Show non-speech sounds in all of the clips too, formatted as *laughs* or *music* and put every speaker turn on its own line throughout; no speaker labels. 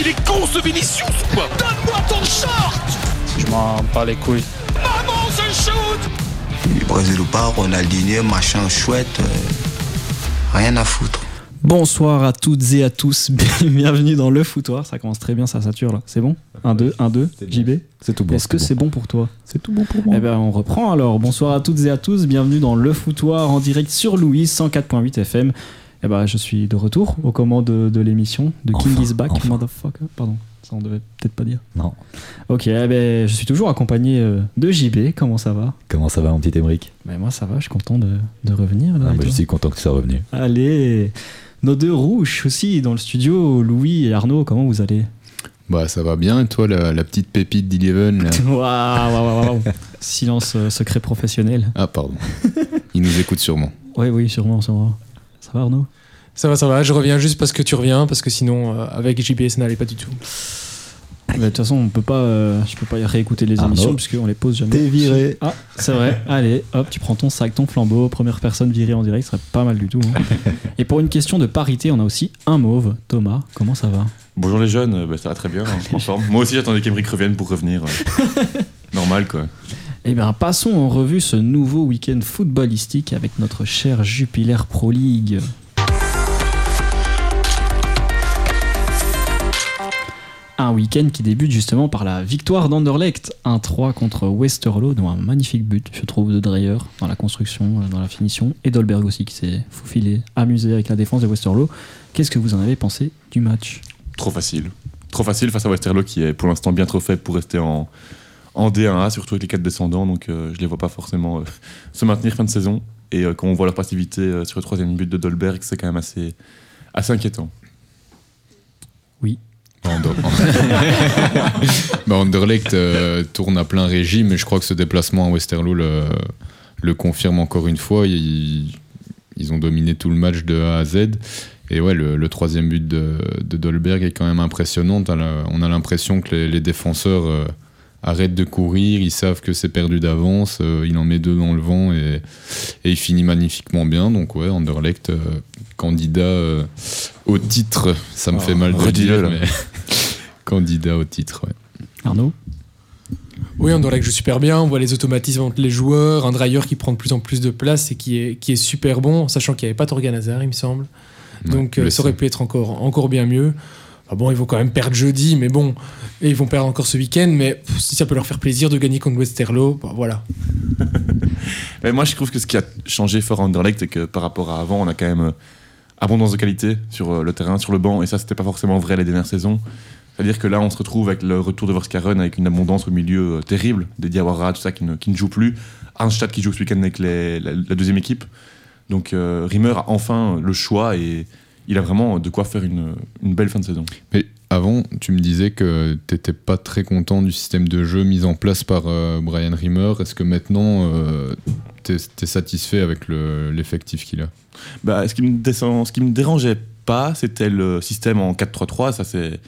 il est con ce Vinicius ou quoi Donne-moi ton short
Je m'en bats les couilles.
Maman se shoot
Brésil ou pas, Ronaldinho, machin chouette, euh, rien à foutre.
Bonsoir à toutes et à tous, *laughs* bienvenue dans le foutoir. Ça commence très bien, ça sature là. C'est bon 1, 2, 1, 2, JB
C'est tout bon.
Est-ce que c'est bon pour toi
C'est tout bon pour moi.
Eh ben on reprend alors. Bonsoir à toutes et à tous, bienvenue dans le foutoir en direct sur Louise 104.8 FM. Eh ben je suis de retour aux commandes de, de l'émission de King is Back,
enfin.
motherfucker. Pardon, ça on devait peut-être pas dire.
Non.
Ok, eh ben je suis toujours accompagné euh, de JB. Comment ça va?
Comment ça va, mon petit Emric
Ben moi ça va, je suis content de, de revenir. Là,
ah, bah, Je suis content que tu sois revenu.
Allez, nos deux rouges aussi dans le studio, Louis et Arnaud, comment vous allez?
Bah ça va bien, et toi la, la petite pépite d'Eleven là? *laughs*
Waouh, waouh, waouh, waouh. Silence euh, secret professionnel.
Ah pardon, il nous écoute sûrement.
Oui, oui, sûrement, sûrement. Ça va Arnaud?
Ça va, ça va. Je reviens juste parce que tu reviens, parce que sinon, euh, avec JPS, ça n'allait pas du tout.
Mais De toute façon, on peut pas, euh, je peux pas y réécouter les
Arnaud,
émissions puisqu'on les pose jamais.
T'es viré.
Ah, c'est vrai. *laughs* Allez, hop, tu prends ton sac, ton flambeau, première personne virée en direct, ce serait pas mal du tout. hein. *laughs* Et pour une question de parité, on a aussi un mauve. Thomas, comment ça va?
Bonjour les jeunes, euh, bah, ça va très bien, hein, *laughs* en forme. Moi aussi j'attendais qu'Emeric revienne pour revenir. euh. Normal quoi.
Eh bien, passons en revue ce nouveau week-end footballistique avec notre cher Jupiler Pro League. Un week-end qui débute justement par la victoire d'Anderlecht 1-3 contre Westerlo, dont un magnifique but, je trouve, de Dreyer dans la construction, euh, dans la finition, et Dolberg aussi qui s'est faufilé, amusé avec la défense de Westerlo. Qu'est-ce que vous en avez pensé du match?
Trop facile. Trop facile face à Westerlo qui est pour l'instant bien trop faible pour rester en, en D1A, surtout avec les quatre descendants, donc euh, je les vois pas forcément euh, *laughs* se maintenir fin de saison. Et euh, quand on voit leur passivité euh, sur le troisième but de Dolberg, c'est quand même assez, assez inquiétant.
Ander- *laughs* bah, Anderlecht euh, tourne à plein régime et je crois que ce déplacement à Westerlo le, le confirme encore une fois. Ils, ils ont dominé tout le match de A à Z. Et ouais, le, le troisième but de, de Dolberg est quand même impressionnant. On a l'impression que les, les défenseurs euh, arrêtent de courir, ils savent que c'est perdu d'avance, euh, il en met deux dans le vent et, et il finit magnifiquement bien. Donc ouais, Anderlecht, euh, candidat euh, au titre, ça me
Oh,
fait mal de dire,
là.
mais *laughs* candidat au titre, ouais.
Arnaud?
Oui, on que joue super bien. On voit les automatismes entre les joueurs. Un Dreyer qui prend de plus en plus de place et qui est, qui est super bon, sachant qu'il n'y avait pas Torgan Hazard, il me semble. Donc
Ouais,
euh, ça aurait pu être encore, encore bien mieux. Ah bon, ils vont quand même perdre jeudi, mais bon. Et ils vont perdre encore ce week-end, mais si ça peut leur faire plaisir de gagner contre Westerlo, bah, voilà. *laughs*
Mais moi je trouve que ce qui a changé fort à Anderlecht, c'est que par rapport à avant, on a quand même euh, abondance de qualité sur euh, le terrain, sur le banc, et ça c'était pas forcément vrai les dernières saisons. C'est-à-dire que là, on se retrouve avec le retour de Vorskaren avec une abondance au milieu euh, terrible, des Diawara, tout ça qui ne, joue plus. Arnstadt qui joue ce week-end avec la deuxième équipe. Donc euh, Rimmer a enfin le choix et il a vraiment de quoi faire une, une belle fin de saison.
Mais avant, tu me disais que t'étais pas très content du système de jeu mis en place par euh, Brian Rimmer. Est-ce que maintenant, euh, t'es es satisfait avec le- l'effectif qu'il a?
Bah, ce, qui me descend, ce qui me dérangeait pas, c'était le système en 4-3-3. Ça, c'est,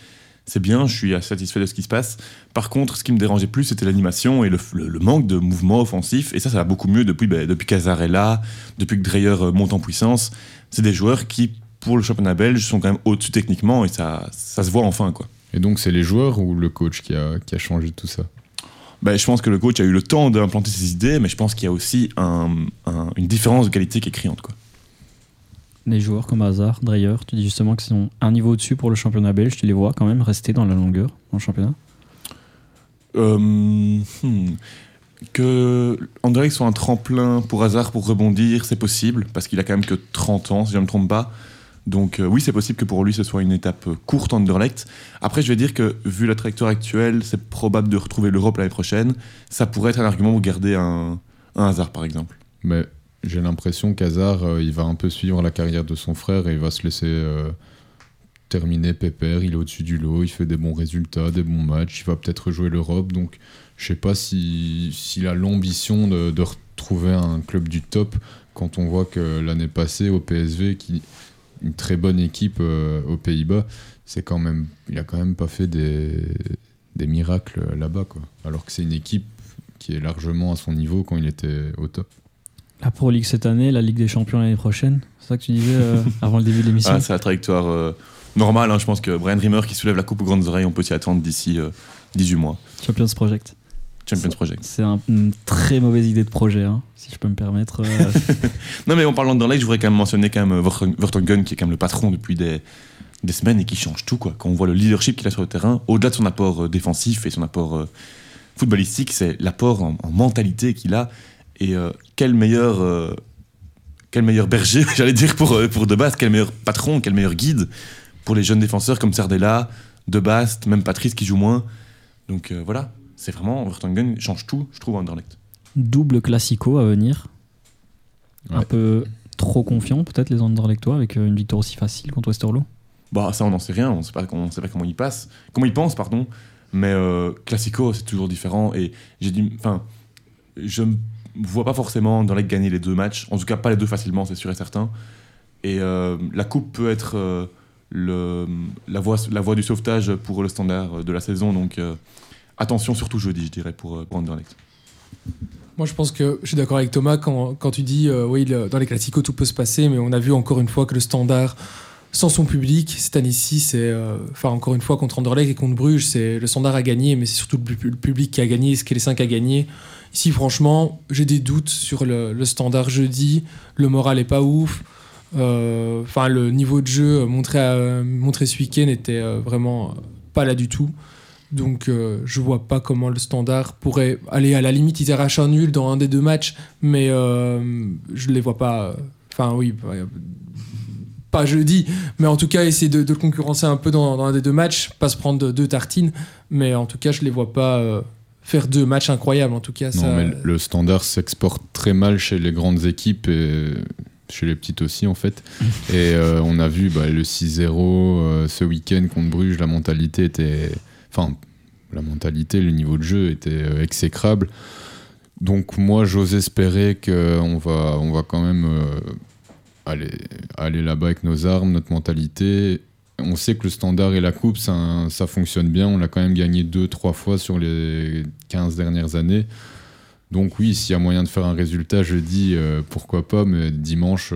c'est bien, je suis satisfait de ce qui se passe. Par contre, ce qui me dérangeait plus, c'était l'animation et le, le- le manque de mouvement offensif. Et ça, ça va beaucoup mieux depuis, bah, depuis là, depuis que Dreyer monte en puissance. C'est des joueurs qui, pour le championnat belge, sont quand même au-dessus techniquement et ça, ça se voit enfin. Quoi.
Et donc, c'est les joueurs ou le coach qui a, qui a changé tout ça?
Bah, je pense que le coach a eu le temps d'implanter ses idées, mais je pense qu'il y a aussi un- un- une différence de qualité qui est criante. Quoi.
Les joueurs comme Hazard, Dreyer, tu dis justement qu'ils sont un niveau au-dessus pour le championnat belge, tu les vois quand même rester dans la longueur dans le championnat?
Euh, hmm. Que Anderlecht soit un tremplin pour hasard pour rebondir, c'est possible, parce qu'il a quand même que 30 ans, si je ne me trompe pas. Donc euh, oui, c'est possible que pour lui, ce soit une étape euh, courte Anderlecht. Après, je vais dire que, vu la trajectoire actuelle, c'est probable de retrouver l'Europe l'année prochaine. Ça pourrait être un argument pour garder un, hasard, par exemple.
Mais j'ai l'impression qu'Hazard, euh, il va un peu suivre la carrière de son frère et il va se laisser terminer pépère. Il est au-dessus du lot, il fait des bons résultats, des bons matchs. Il va peut-être jouer l'Europe. Donc, je sais pas si- s'il a l'ambition de, de retrouver un club du top quand on voit que l'année passée au PSV, qui une très bonne équipe euh, aux Pays-Bas, c'est quand même, il a quand même pas fait des, des miracles là-bas, quoi. Alors que c'est une équipe qui est largement à son niveau quand il était au top.
La Pro League cette année, la Ligue des Champions l'année prochaine. C'est ça que tu disais euh, *laughs* avant le début de l'émission
Ah, c'est la trajectoire euh, normale. hein. Je pense que Brian Rimmer qui soulève la coupe aux grandes oreilles, on peut s'y attendre d'ici euh, 18 mois.
Champions Project.
Champions Project.
C'est un- une très mauvaise idée de projet, hein, si je peux me permettre. euh. *laughs*
Non, mais en parlant d'Anderlecht, je voudrais quand même mentionner quand même Vertonghen- qui est quand même le patron depuis des, des semaines et qui change tout. Quoi. Quand on voit le leadership qu'il a sur le terrain, au-delà de son apport euh, défensif et son apport euh, footballistique, c'est l'apport en, en mentalité qu'il a. Et euh, quel meilleur. quel meilleur berger, *laughs* j'allais dire, pour, pour De Bast, quel meilleur patron, quel meilleur guide pour les jeunes défenseurs comme Sardella, De Bast, même Patrice qui joue moins. Donc voilà, c'est vraiment, Vertonghen change tout, je trouve, à Anderlecht.
Double classico à venir. Un peu trop confiant, peut-être, les Anderlechtois, avec euh, une victoire aussi facile contre Westerlo.
Bah ça on n'en sait rien, on on sait pas comment il passe, comment il pense pardon. Mais euh, classico c'est toujours différent et j'ai dit, enfin, je ne vois pas forcément les gagner les deux matchs, en tout cas pas les deux facilement, c'est sûr et certain. Et euh, la coupe peut être euh, le, la voie, la voie du sauvetage pour le standard de la saison, donc attention surtout jeudi je dirais pour, euh, pour Anderlecht.
Moi, je pense que je suis d'accord avec Thomas quand, tu dis, euh, oui, dans les classicos, tout peut se passer, mais on a vu encore une fois que le standard, sans son public, cette année-ci, c'est. euh, Enfin, encore une fois, contre Anderlecht et contre Bruges, c'est le standard a gagné, mais c'est surtout le, pu- le public qui a gagné, ce que les cinq a gagné. Ici, franchement, j'ai des doutes sur le, standard jeudi. Le moral est pas ouf. Enfin, le niveau de jeu montré, montré ce week-end était vraiment pas là du tout. Donc euh, je vois pas comment le standard pourrait aller à la limite ils arrachent un nul dans un des deux matchs mais euh, je les vois pas enfin oui pas jeudi mais en tout cas essayer de, de le concurrencer un peu dans, dans un des deux matchs pas se prendre de- deux tartines mais en tout cas je les vois pas euh, faire deux matchs incroyables en tout cas
Non,
ça,
mais le standard s'exporte très mal chez les grandes équipes et chez les petites aussi, en fait. *laughs* et euh, on a vu bah, le 6-0 euh, ce week-end contre Bruges, la mentalité était. Enfin, la mentalité, le niveau de jeu était euh, exécrable. Donc, moi, j'ose espérer qu'on va, on va quand même euh, aller, là-bas avec nos armes, notre mentalité. On sait que le standard et la coupe, ça, fonctionne bien. On l'a quand même gagné deux, trois fois sur les 15 dernières années. Donc oui, s'il y a moyen de faire un résultat jeudi, euh, pourquoi pas, mais dimanche,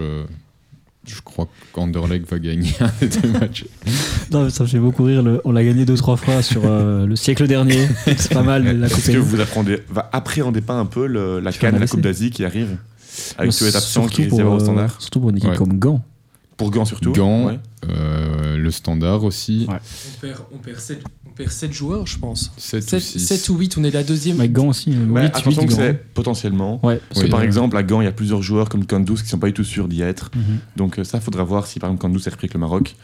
je crois qu'Anderlecht va gagner *laughs* un des deux matchs.
Non, mais ça me fait beaucoup rire. le- on l'a gagné deux, trois fois sur euh, le siècle dernier. *laughs* C'est pas mal, la Coupe
Est-ce que vous va appréhendez pas un peu le- la canne, la Coupe d'Asie qui arrive? Avec tous les absents qui
pour,
avoir au
euh,
standard
Surtout pour une équipe
Ouais.
comme Gand.
Pour Gand surtout
Gand,
ouais.
euh, le standard aussi.
Ouais.
on perd, on perd 7, on perd sept joueurs je pense
7 ou
7,
6.
ou 8 on est la deuxième
Avec Gand aussi.
Mais
8,
attention
8
que c'est potentiellement.
Ouais,
Parce que par exemple, à Gand, il y a plusieurs joueurs comme Kandous qui sont pas du tout sûrs d'y être.
Mhm.
Donc euh, ça, faudra voir si par exemple Kandous est repris avec le Maroc.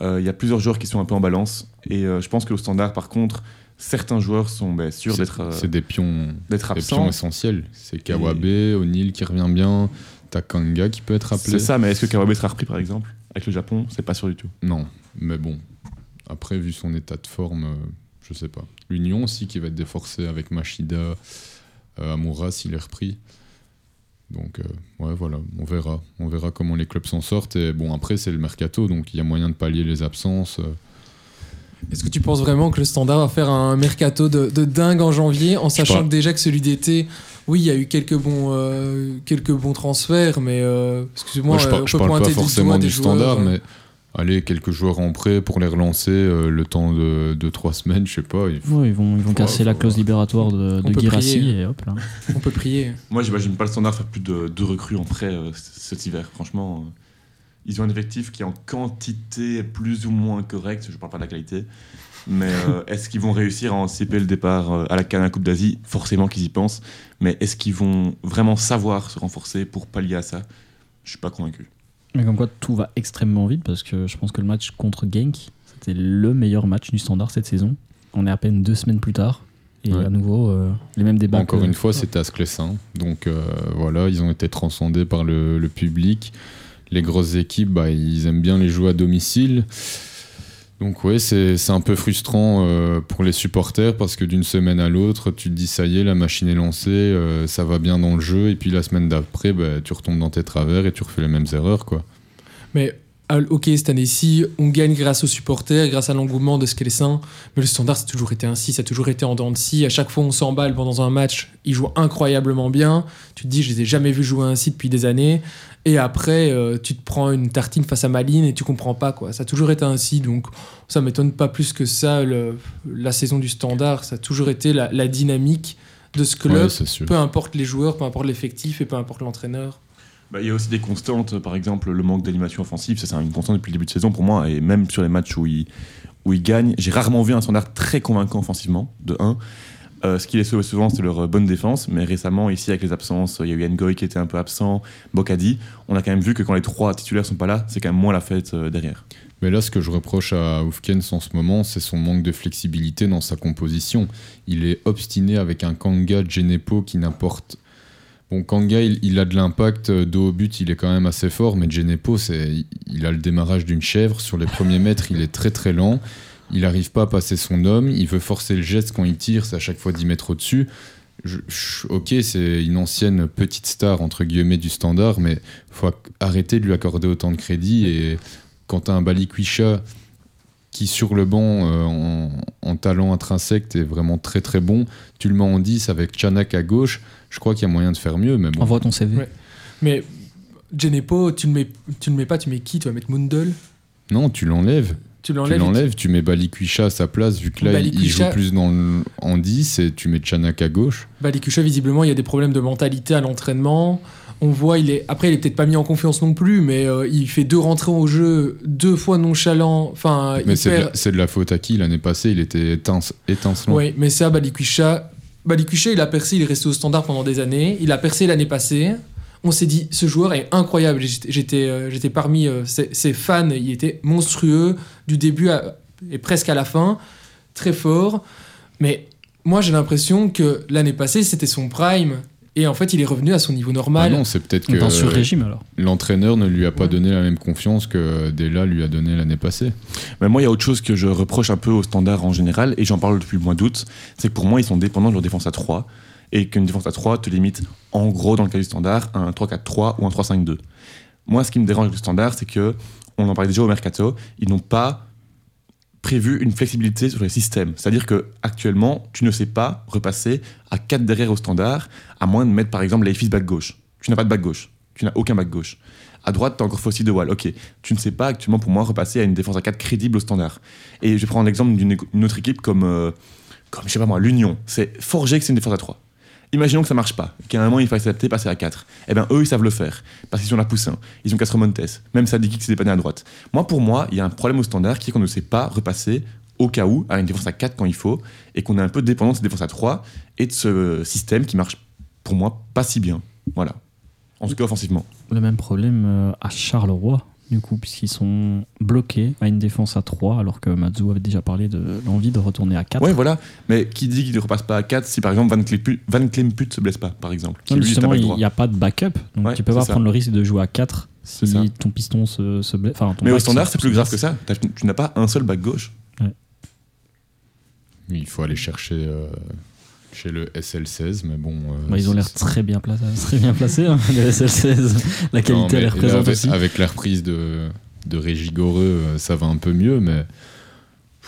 Euh, Il y a plusieurs joueurs qui sont un peu en balance. Et euh, je pense que au standard, par contre, certains joueurs sont ben, sûrs
C'est-
d'être euh,
C'est des pions,
d'être
des pions
absents.
essentiels. C'est Kawabe, O'Neill qui revient bien, t'as Kanga qui peut être appelé.
C'est ça, mais est-ce que Kawabe sera repris par exemple? Avec le Japon, c'est pas sûr du tout.
Non, mais bon. Après, vu son état de forme, euh, je sais pas. L'Union aussi qui va être déforcée avec Machida, euh, Amoura s'il est repris. Donc, euh, ouais, voilà, on verra. On verra comment les clubs s'en sortent. Et bon, après, c'est le mercato, donc il y a moyen de pallier les absences. euh.
Est-ce que tu penses vraiment que le Standard va faire un mercato de, de dingue en janvier en sachant que déjà que celui d'été, oui, il y a eu quelques bons, euh, quelques bons transferts, mais euh, excusez-moi,
Moi, je,
euh,
par-
on
je
peut
parle pas
pointer
forcément du
des
standard,
joueurs, euh,
mais allez, quelques joueurs en prêt pour les relancer euh, le temps de 2-3 semaines, je sais pas. il faut-
Ouais, ils vont, ils vont
Faut-
casser la clause libératoire de,
On
de
peut
Guirassi
prier.
et hop là.
On peut prier.
Moi, j'imagine pas le standard faire plus de deux recrues en prêt euh, cet hiver. Franchement, euh, ils ont un effectif qui est en quantité plus ou moins correcte. Je parle pas de la qualité. Mais euh, est-ce qu'ils vont réussir à anticiper le départ euh, à la Cannes Coupe d'Asie? Forcément qu'ils y pensent. Mais est-ce qu'ils vont vraiment savoir se renforcer pour pallier à ça? Je suis pas convaincu.
Mais comme quoi, tout va extrêmement vite parce que je pense que le match contre Genk, c'était le meilleur match du standard cette saison. On est à peine deux semaines plus tard. Et
Ouais.
à nouveau, euh, les mêmes débats.
Encore
que-
une fois, c'était à Sclessin. Donc euh, voilà, ils ont été transcendés par le, le public. Les grosses équipes, bah, ils aiment bien les jouer à domicile. Donc ouais, c'est un peu frustrant euh, pour les supporters parce que d'une semaine à l'autre, tu te dis ça y est, la machine est lancée, euh, ça va bien dans le jeu, et puis la semaine d'après, bah, tu retombes dans tes travers et tu refais les mêmes erreurs. quoi.
Mais ok, cette année-ci, on gagne grâce aux supporters, grâce à l'engouement de ce qu'est les Saints, mais le standard, ça a toujours été ainsi, ça a toujours été en dents de scie. À chaque fois, on s'emballe pendant un match, ils jouent incroyablement bien. Tu te dis, je les ai jamais vus jouer ainsi depuis des années. Et après, euh, tu te prends une tartine face à Maline et tu comprends pas, quoi. Ça a toujours été ainsi, donc ça m'étonne pas plus que ça. le- la saison du standard, ça a toujours été la, la dynamique de ce club,
Ouais,
peu importe les joueurs, peu importe l'effectif et peu importe l'entraîneur.
Bah, il y a aussi des constantes, par exemple le manque d'animation offensive, ça c'est une constante depuis le début de saison pour moi, et même sur les matchs où il, où gagne, j'ai rarement vu un standard très convaincant offensivement, de 1. Euh, ce qui les sauve souvent, c'est leur euh, bonne défense, mais récemment, ici, avec les absences, il y a eu Ngoy qui était un peu absent, Bocadi, on a quand même vu que quand les trois titulaires sont pas là, c'est quand même moins la fête euh, derrière.
Mais là, ce que je reproche à Oufkens en ce moment, c'est son manque de flexibilité dans sa composition. Il est obstiné avec un Kanga Genepo qui n'apporte. Bon, Kanga, il, a de l'impact, euh, dos au but, il est quand même assez fort, mais Genepo, il a le démarrage d'une chèvre. Sur les premiers mètres, il est très très lent. Il n'arrive pas à passer son homme. Il veut forcer le geste quand il tire, c'est à chaque fois 10 mètres au-dessus. Ok, c'est une ancienne petite star, entre guillemets, du standard, mais faut arrêter de lui accorder autant de crédit. Et quand as un Balikwisha qui, sur le banc, euh, en, en talent intrinsèque, est vraiment très très bon, tu le mets en 10 avec Chanak à gauche, je crois qu'il y a moyen de faire mieux. Mais bon.
Envoie ton CV.
Ouais. Mais Genepo, tu le mets, tu le mets pas, tu mets qui? Tu vas mettre Mundel?
Non, tu l'enlèves.
Tu
Tu
l'enlèves
tu mets Balikwisha à sa place, vu que là, il- il
Balikwisha-
joue plus dans le- en 10 et tu mets Chanak à gauche.
Balikusha, visiblement, il y a des problèmes de mentalité à l'entraînement. On voit, il est après, il est peut-être pas mis en confiance non plus, mais euh, il fait deux rentrées au jeu, deux fois nonchalant. Enfin,
Mais c'est de,
perd.
la- c'est de la faute à qui l'année passée? Il était étince- étincelant.
Oui, mais ça, Balikwisha, Balikwisha, il a percé, il est resté au standard pendant des années. Il a percé l'année passée. On s'est dit, ce joueur est incroyable. J'étais, j'étais, euh, parmi euh, ses, ses fans. Il était monstrueux du début à- et presque à la fin, très fort. Mais moi, j'ai l'impression que l'année passée, c'était son prime. Et en fait, il est revenu à son niveau
Ah
normal.
non, c'est peut-être que
Dans ce régime alors.
l'entraîneur ne lui a pas
Ouais.
donné la même confiance que Della lui a donné l'année passée.
Mais moi, il y a autre chose que je reproche un peu au standard en général, et j'en parle depuis le mois d'août, c'est que pour moi, ils sont dépendants de leur défense à 3, et qu'une défense à 3 te limite, en gros, dans le cas du standard, à un 3-4-3 ou un 3-5-2. Moi, ce qui me dérange avec le standard, c'est que, on en parlait déjà au mercato, ils n'ont pas prévu une flexibilité sur les systèmes. C'est-à-dire que actuellement, tu ne sais pas repasser à 4 derrière au standard, à moins de mettre par exemple Leifis back gauche. Tu n'as pas de back gauche. Tu n'as aucun back gauche. À droite, tu as encore Fossi de Wall. Ok. Tu ne sais pas actuellement pour moi repasser à une défense à 4 crédible au standard. Et je prendre l'exemple d'une une autre équipe comme, euh, comme, je sais pas moi, l'Union. C'est forgé que c'est une défense à 3. Imaginons que ça marche pas, qu'à un moment il faille s'adapter, passer à 4. Eh bien, eux, ils savent le faire. Parce qu'ils ont la Poussin, ils ont Castromontes, même Sadiki qui s'est dépanné à droite. Moi, pour moi, il y a un problème au standard qui est qu'on ne sait pas repasser au cas où à une défense à 4 quand il faut, et qu'on est un peu dépendant de cette défense à 3 et de ce système qui marche, pour moi, pas si bien. Voilà. En tout cas, offensivement.
Le même problème euh, à Charleroi, du coup, puisqu'ils sont bloqués à une défense à 3, alors que Matsu avait déjà parlé de l'envie de retourner à 4.
Ouais, voilà. Mais qui dit qu'il ne repasse pas à 4 si par exemple Van Klemput, Van Klemput se blesse pas, par exemple
Non, justement,
back
il n'y a pas de backup, donc
Ouais,
tu peux pas
ça.
prendre le risque de jouer à 4
C'est
si
ça.
ton piston se, se blesse. Enfin, ton
Mais au
back
standard, c'est plus grave que ça. Tu n'as pas un seul back gauche.
Il faut aller chercher euh, chez le SL16, mais bon. euh,
Bah, ils ont l'air très bien placés, très bien placés hein, le SL16. *laughs* La
Non,
qualité,
mais
elle est représente
avec,
aussi.
avec la reprise de, de Régis Goreux, euh, ça va un peu mieux, mais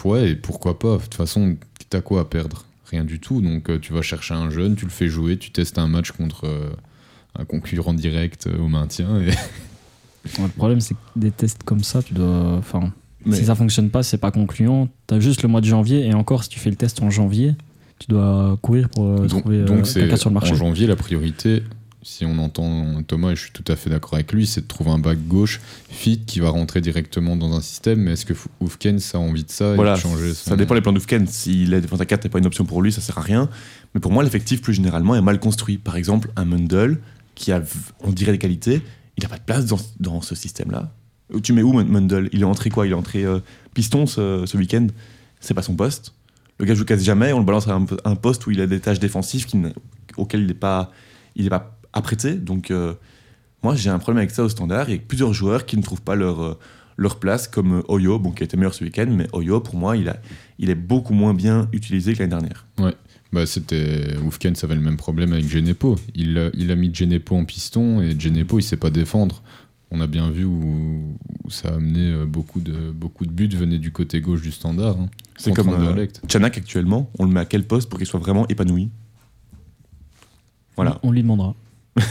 ouais, et pourquoi pas? De toute façon, t'as quoi à perdre? Rien du tout. Donc euh, tu vas chercher un jeune, tu le fais jouer, tu testes un match contre un concurrent direct au maintien. Et...
Ouais, Le problème, c'est que des tests comme ça, tu dois. Enfin,
Mais
si ça fonctionne pas, c'est pas concluant. T'as juste le mois de janvier, et encore, si tu fais le test en janvier, tu dois courir pour euh,
donc
trouver euh,
donc c'est
quelqu'un sur le marché.
en janvier, la priorité, si on entend Thomas, et je suis tout à fait d'accord avec lui, c'est de trouver un back gauche fit qui va rentrer directement dans un système. Mais est-ce que Oufkens a envie de ça et
voilà,
de changer son-
ça dépend des plans d'Oufken. Si la défense à 4 n'est pas une option pour lui, ça sert à rien. Mais pour moi, l'effectif, plus généralement, est mal construit. Par exemple, un Mundell, qui a, on dirait, des qualités, il n'a pas de place dans, dans ce système-là. Euh, Tu mets où Mun- Mundell? Il est entré quoi? Il est entré euh, piston ce, ce week-end. C'est pas son poste. Le gars joue quasi jamais. On le balance à un, poste où il a des tâches défensives auxquelles il n'est pas, il pas apprêté. Donc, euh, moi, j'ai un problème avec ça au standard. Et plusieurs joueurs qui ne trouvent pas leur, euh, leur place, comme euh, Oyo, bon, qui a été meilleur ce week-end. Mais Oyo, pour moi, il, a, il est beaucoup moins bien utilisé que l'année dernière.
Bah, c'était Oufken, ça avait le même problème avec Genepo. Il, a- il a mis Genepo en piston et Genepo, il sait pas défendre. On a bien vu où, ça a amené euh, beaucoup de, beaucoup de buts venaient du côté gauche du standard. hein,
C'est comme euh,
Anderlecht.
Chanak actuellement, on le met à quel poste pour qu'il soit vraiment épanoui? Voilà,
On lui demandera. *laughs*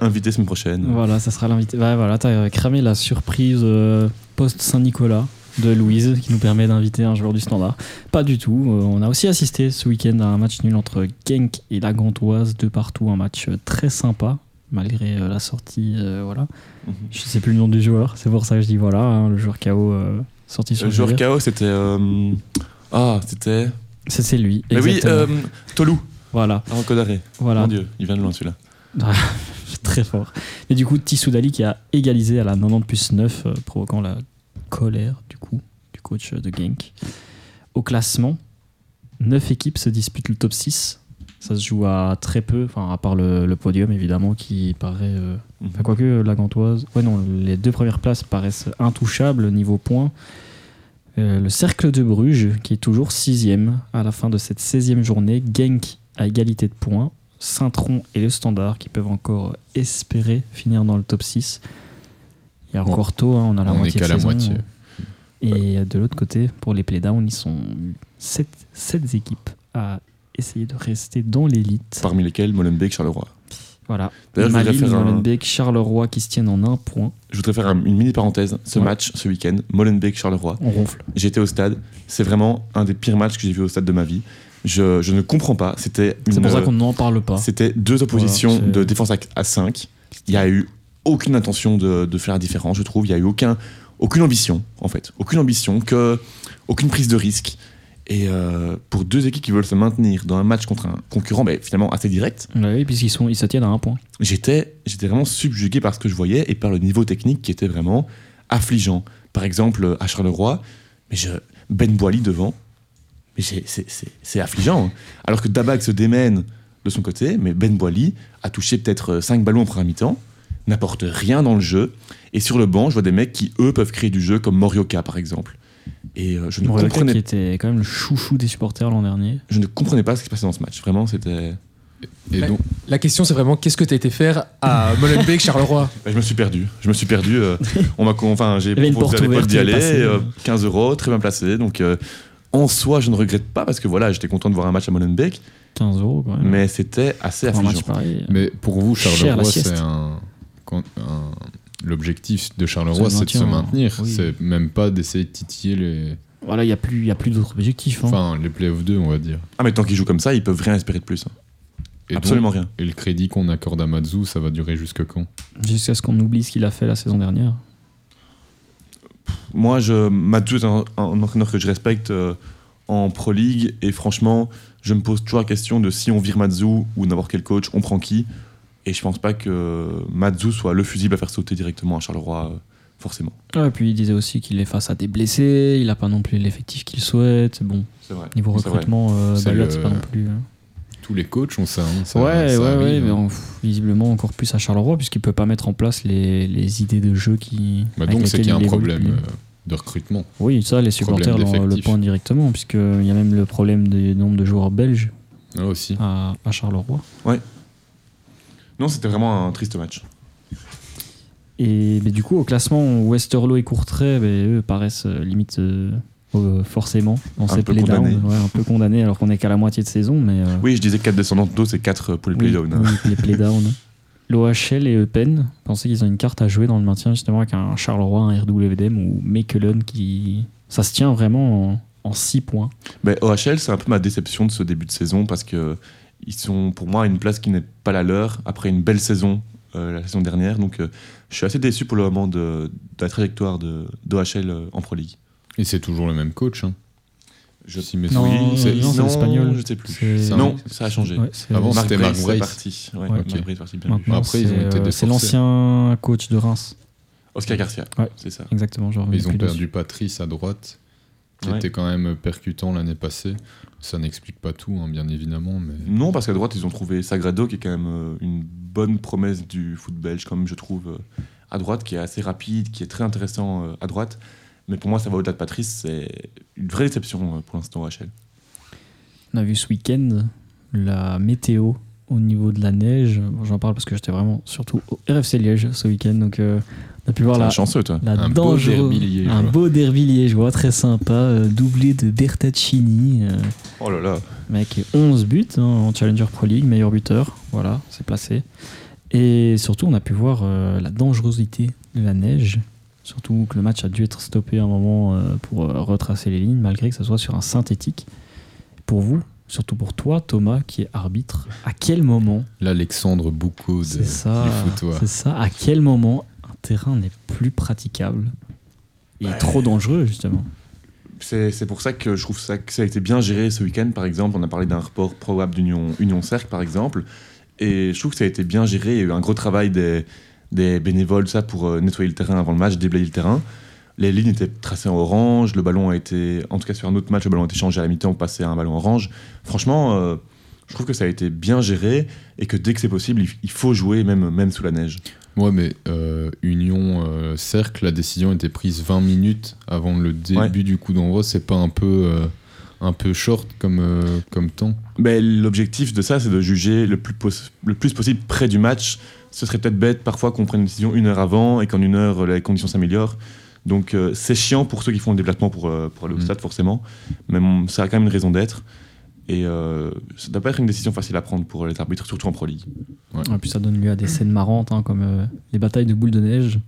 Invité semaine prochaine.
Voilà, ça sera l'invité. Ouais, voilà, t'as cramé la surprise euh, post-Saint-Nicolas de Louise qui nous permet d'inviter un joueur du standard. Pas du tout. Euh, on a aussi assisté ce week-end à un match nul entre Genk et la Gantoise, de partout. Un match euh, très sympa, malgré euh, la sortie. euh, voilà.
Mhm.
Je sais plus le nom du joueur, c'est pour ça que je dis voilà, hein, le joueur KO euh, sorti sur
Le
le
joueur. KO, c'était. Ah, c'était.
C'est lui.
Mais oui,
exactement.
Tolou,
Voilà,
Aaron Codaré.
voilà.
Mon Dieu, il vient de loin celui-là. *laughs*
très fort. Et du coup, Tissoudali qui a égalisé à la 90 plus 9, euh, provoquant la colère du coup du coach de Genk. Au classement, 9 équipes se disputent le top 6. Ça se joue à très peu, enfin à part le, le podium évidemment qui paraît... euh, Enfin, quoique la Gantoise... Ouais non, les deux premières places paraissent intouchables niveau points. Euh, le cercle de Bruges qui est toujours sixième à la fin de cette 16e journée. Genk à égalité de points. Saint-Tron et le Standard qui peuvent encore espérer finir dans le top 6. Il y a encore tôt, hein, on a la
on est
moitié de
la
saison.
moitié.
Et de l'autre côté, pour les playdowns, ils sont 7, équipes à essayer de rester dans l'élite.
Parmi lesquels Molenbeek, Charleroi.
Voilà. Malines,
faire un-
Molenbeek, Charleroi qui se tiennent en un point.
Je voudrais faire un- une mini parenthèse. Ce
Ouais.
match, ce week-end, Molenbeek-Charleroi,
On ronfle.
j'étais au stade. C'est vraiment un des pires matchs que j'ai vu au stade de ma vie. Je, je ne comprends pas. C'était
C'est pour ça qu'on n'en parle pas.
C'était deux oppositions
Voilà,
de défense à, à 5. Il n'y a eu aucune intention de, de faire la différence, je trouve. Il n'y a eu aucun, aucune ambition, en fait. Aucune ambition, que, aucune prise de risque. Et euh, pour deux équipes qui veulent se maintenir dans un match contre un concurrent mais finalement assez direct,
Oui, puisqu'ils ils se tiennent à un point.
j'étais, vraiment subjugué par ce que je voyais et par le niveau technique qui était vraiment affligeant. Par exemple, à Charleroi, mais je, Ben Boily devant, mais c'est, affligeant. hein. Alors que Dabag se démène de son côté, mais Ben Boily a touché peut-être 5 ballons en première mi-temps, n'apporte rien dans le jeu. Et sur le banc, je vois des mecs qui, eux, peuvent créer du jeu, comme Morioka, par exemple. Et euh, je, ne comprenais,
qui était quand même le chouchou des supporters l'an dernier.
je ne comprenais pas ce qui se passait dans ce match. Vraiment, c'était...
Et
Ouais.
donc,
La question, c'est vraiment qu'est-ce que tu as été faire à *laughs* Molenbeek, Charleroi
Bah, je me suis perdu. Je me suis perdu. euh, on m'a, enfin, j'ai *laughs* proposé à
ouverte
d'y aller.
passée.
euh, 15 euros, très bien placé. Donc, euh, en soi, je ne regrette pas parce que voilà, j'étais content de voir un match à Molenbeek,
15 euros quand même.
mais c'était assez affligeant.
mais pour vous, Charleroi, c'est un- L'objectif de Charleroi,
le
c'est de se maintenir.
oui.
C'est même pas d'essayer de titiller les,
Voilà, il n'y a plus, il y a plus d'autres objectifs. hein.
enfin, les playoffs 2, on va dire.
Ah, mais tant qu'ils jouent comme ça, ils peuvent rien espérer de plus. hein.
Et
Absolument
donc-
rien.
et le crédit qu'on accorde à Matsu, ça va durer jusque quand?
Jusqu'à ce qu'on oublie ce qu'il a fait la saison dernière.
Moi, je, Mathieu est un, un entraîneur que je respecte euh, en Pro League et franchement, je me pose toujours la question de si on vire Matsu ou n'importe quel coach, on prend qui? Et je pense pas que Matsu soit le fusible à faire sauter directement à Charleroi, euh, forcément.
Ouais, et puis il disait aussi qu'il est face à des blessés, il n'a pas non plus l'effectif qu'il souhaite. Bon,
C'est vrai.
niveau recrutement, euh,
C'est
Bayard,
le-
pas non plus. hein.
Tous les coachs ont ça. hein, ça-
ouais,
ça
ouais,
arrive,
ouais,
hein.
mais visiblement encore plus à Charleroi, puisqu'il peut pas mettre en place les, les idées de jeu qui.
Bah donc, c'est qu'il y a un problème euh, de recrutement.
Oui, ça, les supporters le, pointent directement, puisqu'il y a même le problème du nombre de joueurs belges
Là aussi.
à, à Charleroi.
Non, c'était vraiment un triste match.
Et mais du coup, au classement, Westerlo et Courtrai, ben, eux paraissent euh, limite euh, euh, forcément dans
Un
ces
peu
playdowns. Ouais, un peu condamnés alors qu'on est qu'à la moitié de saison. Mais,
Oui, je disais 4 descendants de dos, c'est 4 pour les
oui,
playdowns. hein.
oui, les *laughs* playdowns. L'OHL et Eupen pensaient qu'ils ont une carte à jouer dans le maintien justement avec un Charleroi, un RWDM ou Mechelen qui. Ça se tient vraiment en 6 points.
Ben, OHL, c'est un peu ma déception de ce début de saison parce que ils sont pour moi à une place qui n'est pas la leur après une belle saison euh, la saison dernière. Donc euh, je suis assez déçu pour le moment de, de la trajectoire de d'OHL euh, en Pro League.
Et c'est toujours le même coach. Hein.
Je-
Si mes
Non,
souvenirs- c'est-
non, c'est l'espagnol.
Je sais plus.
C'est-
Non, ça a changé.
Ouais,
Avant, c'était Marc
est
Brace.
parti. Ouais,
Ouais.
Parti, bien vu.
Maintenant,
Après, ils ont
c'est,
été
euh,
déforcés.
C'est l'ancien coach de Reims.
Oscar Garcia,
Ouais.
c'est ça.
Exactement.
Ils ont perdu
dessus.
Patrice à droite, qui
Ouais.
était quand même percutant l'année passée. Ça n'explique pas tout, hein, bien évidemment, mais
Non, parce qu'à droite, ils ont trouvé Sagrado, qui est quand même euh, une bonne promesse du foot belge, comme je trouve, euh, à droite, qui est assez rapide, qui est très intéressant euh, à droite. Mais pour moi, ça va au-delà de Patrice. C'est une vraie déception pour l'instant au HL.
On a vu ce week-end la météo au niveau de la neige, bon, j'en parle parce que j'étais vraiment surtout au RFC Liège ce week-end. Donc, euh, on a pu voir la,
chanceux, toi.
la
Un beau derby liégeois.
un beau derby liégeois, très sympa, euh, doublé de Bertaccini. euh,
Oh là là.
Mec, 11 buts hein, en Challenger Pro League, meilleur buteur. Voilà, c'est placé. Et surtout, on a pu voir euh, la dangerosité de la neige. Surtout que le match a dû être stoppé un moment pour retracer les lignes, malgré que ce soit sur un synthétique. Pour vous, surtout pour toi, Thomas, qui est arbitre, à quel moment,
L'Alexandre Boucaud de,
c'est ça, c'est ça, à quel moment un terrain n'est plus praticable et
Ouais.
trop dangereux, justement
C'est c'est pour ça que je trouve ça, que ça a été bien géré ce week-end, par exemple. On a parlé d'un report probable d'Union Union Cercle, par exemple. Et je trouve que ça a été bien géré. Il y a eu un gros travail des, des bénévoles, ça, pour euh, nettoyer le terrain avant le match, déblayer le terrain. Les lignes étaient tracées en orange. Le ballon a été, en tout cas sur un autre match, le ballon a été changé à la mi-temps, passé à un ballon orange. Franchement, euh, je trouve que ça a été bien géré et que dès que c'est possible, il, faut jouer même, même sous la neige.
Ouais, mais euh, Union euh, Cercle, la décision était prise 20 minutes avant le début
Ouais.
du coup d'envoi. C'est pas un peu, un peu short comme, euh, comme temps?
Ben, L'objectif de ça, c'est de juger le plus, le plus possible près du match. Ce serait peut-être bête parfois qu'on prenne une décision une heure avant et qu'en une heure, les conditions s'améliorent. Donc euh, c'est chiant pour ceux qui font le déplacement pour, euh, pour aller au
Mm.
stade, forcément. Mais bon, ça a quand même une raison d'être. Et euh, ça ne doit pas être une décision facile à prendre pour les arbitres, surtout en Pro League.
Et puis ça donne lieu à des scènes marrantes, hein, comme euh, les batailles de boules de neige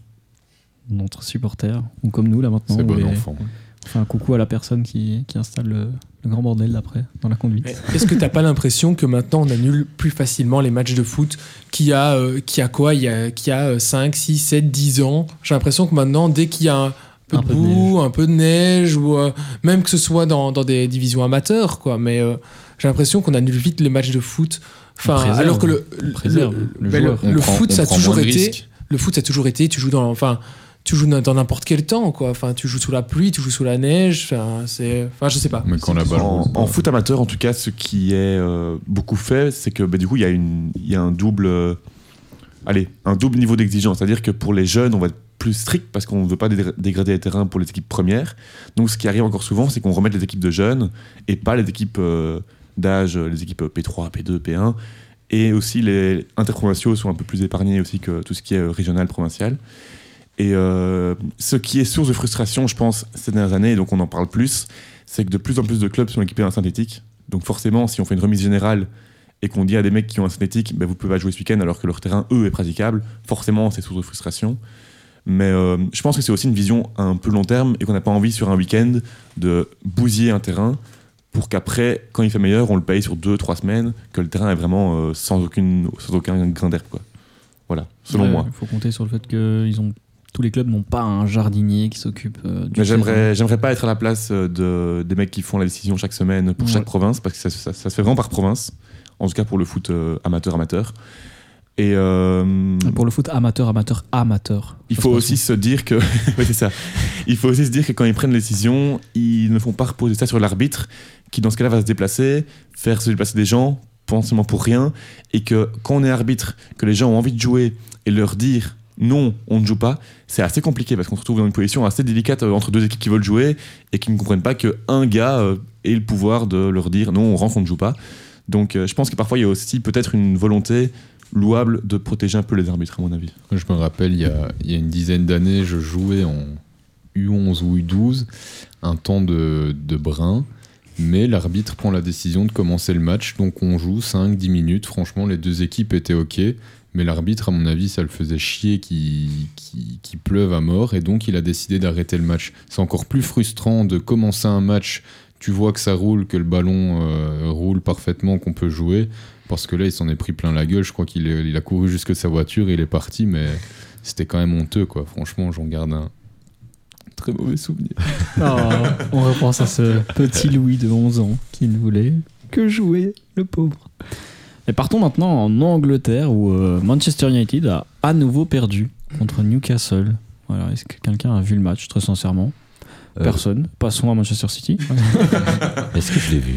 entre supporters, ou comme nous là maintenant.
C'est bon
les-
enfant.
Un coucou à la personne qui, qui installe le, le grand bordel d'après dans la conduite.
Est-ce que t'as pas l'impression que maintenant on annule plus facilement les matchs de foot qu'il y a, euh, qu'il y a quoi Il y a, qu'il y a euh, 5, 6, 7, 10 ans? J'ai l'impression que maintenant, dès qu'il y a un peu
Un
de
peu de
boue, un peu de neige, ou euh, même que ce soit dans, dans des divisions amateurs, quoi, mais euh, j'ai l'impression qu'on annule vite les matchs de foot. Enfin,
préserve,
alors que le, le,
préserve le joueur.
le
On prend-
foot, ça a toujours été. Le foot, ça a toujours été. Tu joues dans, enfin, tu joues dans n'importe quel temps, quoi. Enfin, tu joues sous la pluie, tu joues sous la neige. Enfin, c'est, enfin, je sais pas.
Mais quand la balle
En, foot amateur, en tout cas, ce qui est euh, beaucoup fait, c'est que bah, du coup, il y, a une- il y a un double, euh, allez, un double niveau d'exigence. C'est-à-dire que pour les jeunes, on va être plus strict parce qu'on ne veut pas dé- dégrader les terrains pour les équipes premières. Donc, ce qui arrive encore souvent, c'est qu'on remette les équipes de jeunes et pas les équipes euh, d'âge, les équipes P3, P2, P1. Et aussi, les interprovinciaux sont un peu plus épargnés aussi que tout ce qui est euh, régional, provincial. Et euh, ce qui est source de frustration, je pense, ces dernières années, et donc on en parle plus, c'est que de plus en plus de clubs sont équipés en synthétique. Donc forcément, si on fait une remise générale et qu'on dit à des mecs qui ont un synthétique, ben, vous pouvez pas jouer ce week-end alors que leur terrain, eux, est praticable, forcément, c'est source de frustration. Mais euh, je pense que c'est aussi une vision un peu long terme et qu'on n'a pas envie sur un week-end de bousiller un terrain pour qu'après, quand il fait meilleur, on le paye sur deux, trois semaines, que le terrain est vraiment euh, sans, aucune, sans aucun grain d'herbe. Voilà, selon
Ouais,
moi.
Il faut compter sur le fait que ils ont, tous les clubs n'ont pas un jardinier qui s'occupe euh, du
Mais j'aimerais, j'aimerais pas être à la place euh, de, des mecs qui font la décision chaque semaine pour
Ouais.
chaque province, parce que ça, ça- ça se fait vraiment par province, en tout cas pour le foot amateur-amateur. Et euh,
Pour le foot amateur, amateur, amateur.
il faut aussi se dire que, *laughs* ouais, c'est ça. Il faut aussi se dire que quand ils prennent la décision, ils ne font pas reposer ça sur l'arbitre, qui dans ce cas-là va se déplacer, faire se déplacer des gens, potentiellement pour rien, et que quand on est arbitre, que les gens ont envie de jouer et leur dire non, on ne joue pas, c'est assez compliqué parce qu'on se retrouve dans une position assez délicate euh, entre deux équipes qui veulent jouer et qui ne comprennent pas qu'un gars euh, ait le pouvoir de leur dire non, on rentre, on ne joue pas. Donc euh, je pense que parfois il y a aussi peut-être une volonté louable de protéger un peu les arbitres, à mon avis.
Je me rappelle, il y a, il y a une dizaine d'années, je jouais en U11 ou U12, un temps de, de brin, mais l'arbitre prend la décision de commencer le match, donc on joue 5-10 minutes. Franchement, les deux équipes étaient OK, mais l'arbitre, à mon avis, ça le faisait chier qu'il pleuve à mort, et donc il a décidé d'arrêter le match. C'est encore plus frustrant de commencer un match, tu vois que ça roule, que le ballon euh, roule parfaitement, qu'on peut jouer, parce que là, il s'en est pris plein la gueule. Je crois qu'il a couru jusque sa voiture et il est parti, mais c'était quand même honteux, quoi. Franchement, j'en garde un très mauvais souvenir. *laughs*
Ah, on repense à ce petit Louis de 11 ans qui ne voulait que jouer, le pauvre. Et partons maintenant en Angleterre où euh, Manchester United a à nouveau perdu contre Newcastle. Voilà, Est-ce que quelqu'un a vu le match, très sincèrement?
Euh,
Personne. Passons à Manchester City. *laughs*
Est-ce que je l'ai vu?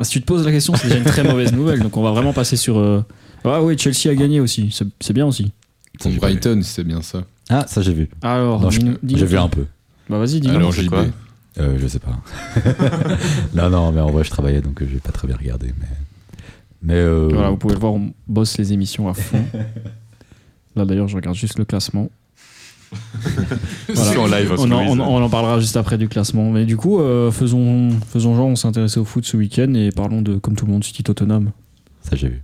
Ah, si tu te poses la question, c'est déjà une très mauvaise nouvelle. Donc on va vraiment passer sur. euh, Ah oui, Chelsea a gagné aussi. C'est c'est bien aussi.
Ça,
Contre
j'ai pas vu.
Brighton, c'est bien ça.
Ah, ça j'ai vu.
Alors,
Non, je-
dis-nous- dis-nous
J'ai vu
tout.
un peu.
Bah vas-y, dis-nous.
Alors,
c'est
JB.
quoi?
Euh, je sais pas. *laughs* non, non, mais en vrai, je travaillais donc euh, j'ai pas très bien regardé. Mais Mais euh,
Voilà, vous pouvez le voir, on bosse les émissions à fond. *laughs* Là d'ailleurs, je regarde juste le classement. *laughs*
En live,
On en,
Louise.
on- on en parlera juste après du classement. Mais du coup, euh, faisons, faisons genre, on s'est intéressé au foot ce week-end et parlons de, comme tout le monde, City Tottenham.
ça j'ai vu.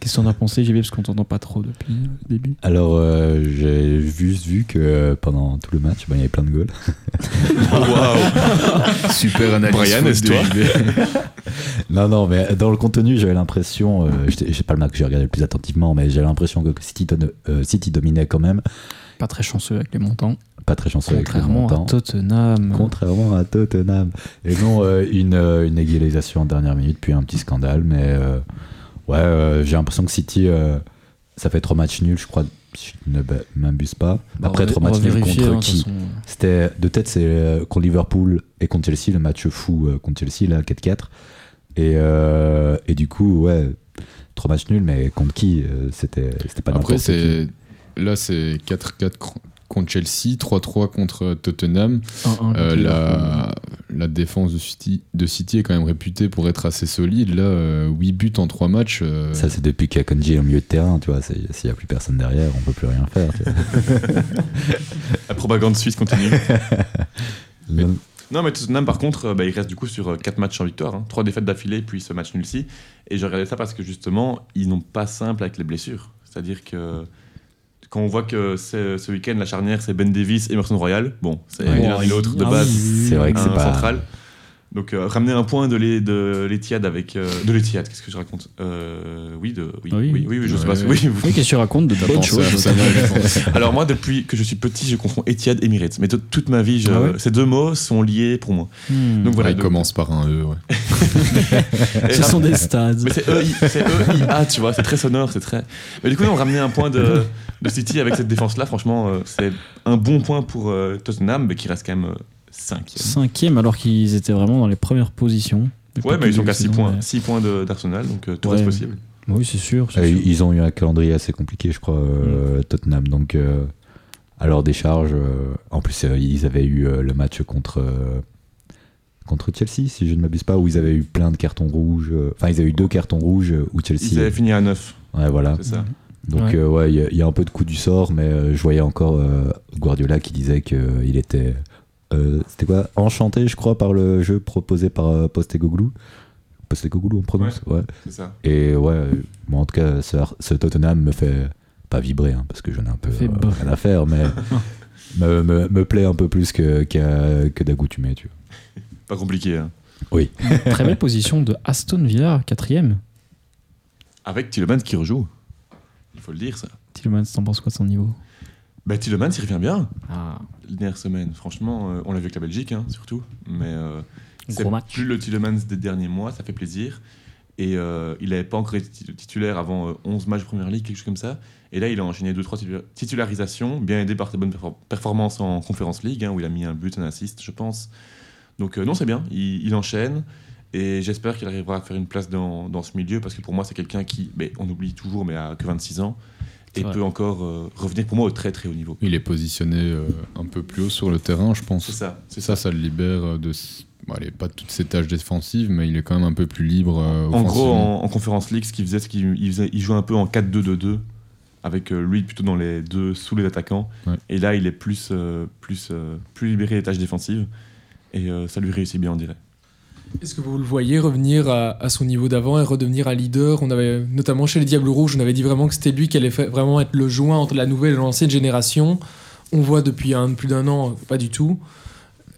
Qu'est-ce que t'en as pensé, JB Parce qu'on t'entend pas trop depuis le début?
Alors, euh, j'ai juste vu que euh, pendant tout le match, ben, il y avait plein de goals. *laughs* *laughs*
Super analyse.
Brian, est-ce
de
toi? *laughs*
Non, non, mais dans le contenu, j'avais l'impression, euh, c'est pas le match que j'ai regardé le plus attentivement, mais j'avais l'impression que City, euh, City dominait quand même.
Pas très chanceux avec les montants.
Pas très chanceux avec le
Contrairement à
montant.
Tottenham.
Contrairement à Tottenham. Et non, euh, une, euh, une égalisation en dernière minute, puis un petit scandale. Mais euh, ouais, euh, j'ai l'impression que City, euh, ça fait trois matchs nuls, je crois, si je ne m'abuse pas.
Bah,
Après trois matchs nuls contre
hein,
qui. C'était de tête, c'est euh, contre Liverpool et contre Chelsea, le match fou euh, contre Chelsea, là, 4-4. Et, euh, et du coup, ouais, trois matchs nuls, mais contre qui euh, C'était c'était pas
Après, c'est là, c'est 4-4 cr- contre Chelsea, 3-3 contre Tottenham.
1-1
Euh,
contre Liverpool.
la, la défense de City, de City est quand même réputée pour être assez solide. Là, euh, 8 buts en 3 matchs. euh,
Ça, c'est depuis qu'il y a Kanji au milieu de terrain, tu vois. c'est- S'il n'y a plus personne derrière, on peut plus rien faire. tu vois. *laughs*
La propagande suisse continue. *laughs* Non, mais Tottenham, par contre, euh, bah, il reste du coup sur 4 matchs en victoire. 3 défaites d'affilée, puis ce match nul-ci. Et je regardais ça parce que justement, ils n'ont pas simple avec les blessures. C'est-à-dire que quand on voit que ce week-end, la charnière, c'est Ben Davis et Emerson Royal, bon, c'est
Ouais.
l'un ni l'autre de
Ah
base.
C'est vrai que
un
c'est pas.
central. Donc euh, ramener un point de l'E- de l'Etihad avec euh, de l'Etihad, qu'est-ce que je raconte? Euh, Oui, de oui,
Oui.
oui, oui, oui, je sais
Ouais.
pas. Oui, vous-
Oui, qu'est-ce que tu racontes de
ça, je *laughs* pense.
Alors moi, depuis que je suis petit, je confonds Etihad et Emirates. Mais toute- ma vie, je-
Ah ouais?
ces deux mots sont liés pour moi.
Hmm.
Donc voilà.
Ouais, il
donc-
commence par un E. Ouais. *laughs*
Ce
ram-
sont des stades.
Mais c'est EI, c'est EIA, tu vois, c'est très sonore, c'est très. Mais du coup, on ramenait un point de, de City avec cette défense-là. Franchement, euh, c'est un bon point pour euh, Tottenham, mais qui reste quand même 5
Cinquième alors qu'ils étaient vraiment dans les premières positions.
Ouais, mais ils sont qu'à
début
6
de
points,
saison,
6 points de- d'Arsenal, donc euh, tout
Ouais.
reste possible.
Oui, c'est sûr.
Euh,
sûr.
ils ont eu un calendrier assez compliqué, je crois, euh, Tottenham. Donc, euh, à leur décharge, euh, en plus, euh, ils avaient eu euh, le match contre, euh, contre Chelsea, si je ne m'abuse pas, où ils avaient eu plein de cartons rouges. Enfin, ils avaient eu deux cartons rouges où Chelsea.
Ils avaient fini à 9,
Ouais, voilà.
c'est ça.
Donc,
Ouais.
euh, ouais, il y y, a un peu de coup du sort, mais euh, je voyais encore euh, Guardiola qui disait qu'il était. Euh, C'était quoi Enchanté, je crois, par le jeu proposé par euh, Postecoglou. Postecoglou, on prononce Ouais.
C'est ça.
Et ouais, moi en tout cas, ce, ce Tottenham me fait pas vibrer, hein, parce que j'en ai un peu euh, rien à faire, mais *laughs* me, me, me plaît un peu plus que, qu'à- que d'accoutumé, tu vois. *laughs*
Pas compliqué. hein.
Oui. *laughs*
Très belle position de Aston Villa, quatrième.
Avec Tillemans qui rejoue. Il faut le dire, ça.
Tillmans, t'en penses quoi de son niveau?
Bah, Tillemans, il revient bien.
Ah,
La dernière semaine, franchement, euh, on l'a vu avec la Belgique, hein, surtout. Mais euh, c'est plus le Tillemans des derniers mois, ça fait plaisir. Et euh, il n'avait pas encore été tit- titulaire avant euh, 11 matchs de Première Ligue, quelque chose comme ça. Et là, il a enchaîné 2-3 titularisations, bien aidé par ses bonnes perfor- performances en Conference League, hein, où il a mis un but, un assist, je pense. Donc non, c'est bien, il, il enchaîne. Et j'espère qu'il arrivera à faire une place dans, dans ce milieu, parce que pour moi, c'est quelqu'un qui, mais on oublie toujours, mais a que 26 ans, et peut encore euh, revenir pour moi au très très haut niveau.
Il est positionné euh, un peu plus haut sur le terrain, je pense.
C'est ça, c'est
ça, ça le libère euh, de. Bon, allez, pas toutes ses tâches défensives, mais il est quand même un peu plus libre. euh,
En gros, en, en Conférence League, ce qu'il faisait, c'est qu'il il jouait un peu en 4-2-2-2, avec euh, lui plutôt dans les deux sous les attaquants.
Ouais.
Et là, il est plus, euh, plus, euh, plus libéré des tâches défensives. Et euh, ça lui réussit bien, on dirait.
Est-ce que vous le voyez revenir à, à son niveau d'avant et redevenir un leader? On avait notamment chez les Diables Rouges, on avait dit vraiment que c'était lui qui allait vraiment être le joint entre la nouvelle et l'ancienne génération. On voit depuis un, plus d'un an, pas du tout.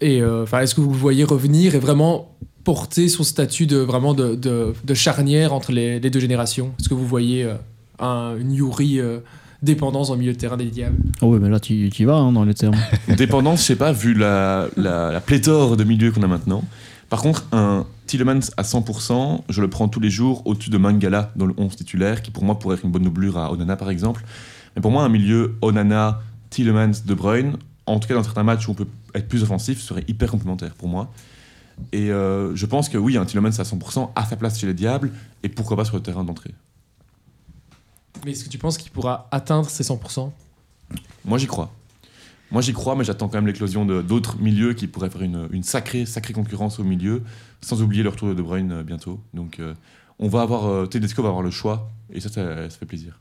Et euh, enfin, est-ce que vous le voyez revenir et vraiment porter son statut de vraiment de, de- de charnière entre les, les deux générations? Est-ce que vous voyez euh, un, une Yuri euh, dépendance au milieu de terrain des Diables?
Oh ouais, mais là, tu tu y vas hein, dans les termes.
Dépendance, je sais pas, vu la, la, la pléthore de milieux qu'on a maintenant. Par contre, un Tillemans à 100%, je le prends tous les jours au-dessus de Mangala dans le 11 titulaire, qui pour moi pourrait être une bonne doublure à Onana par exemple. Mais pour moi, un milieu Onana, Tillemans, De Bruyne, en tout cas dans certains matchs où on peut être plus offensif, serait hyper complémentaire pour moi. Et euh, je pense que oui, un Tillemans à 100% à sa place chez les Diables, et pourquoi pas sur le terrain d'entrée.
Mais est-ce que tu penses qu'il pourra atteindre ces 100%
Moi, j'y crois. Moi, j'y crois, mais j'attends quand même l'éclosion d'autres milieux qui pourraient faire une, une sacrée, sacrée concurrence au milieu, sans oublier le retour de De Bruyne euh, bientôt. Donc, euh, on va avoir, euh, Tedesco va avoir le choix, et ça, ça, ça fait plaisir.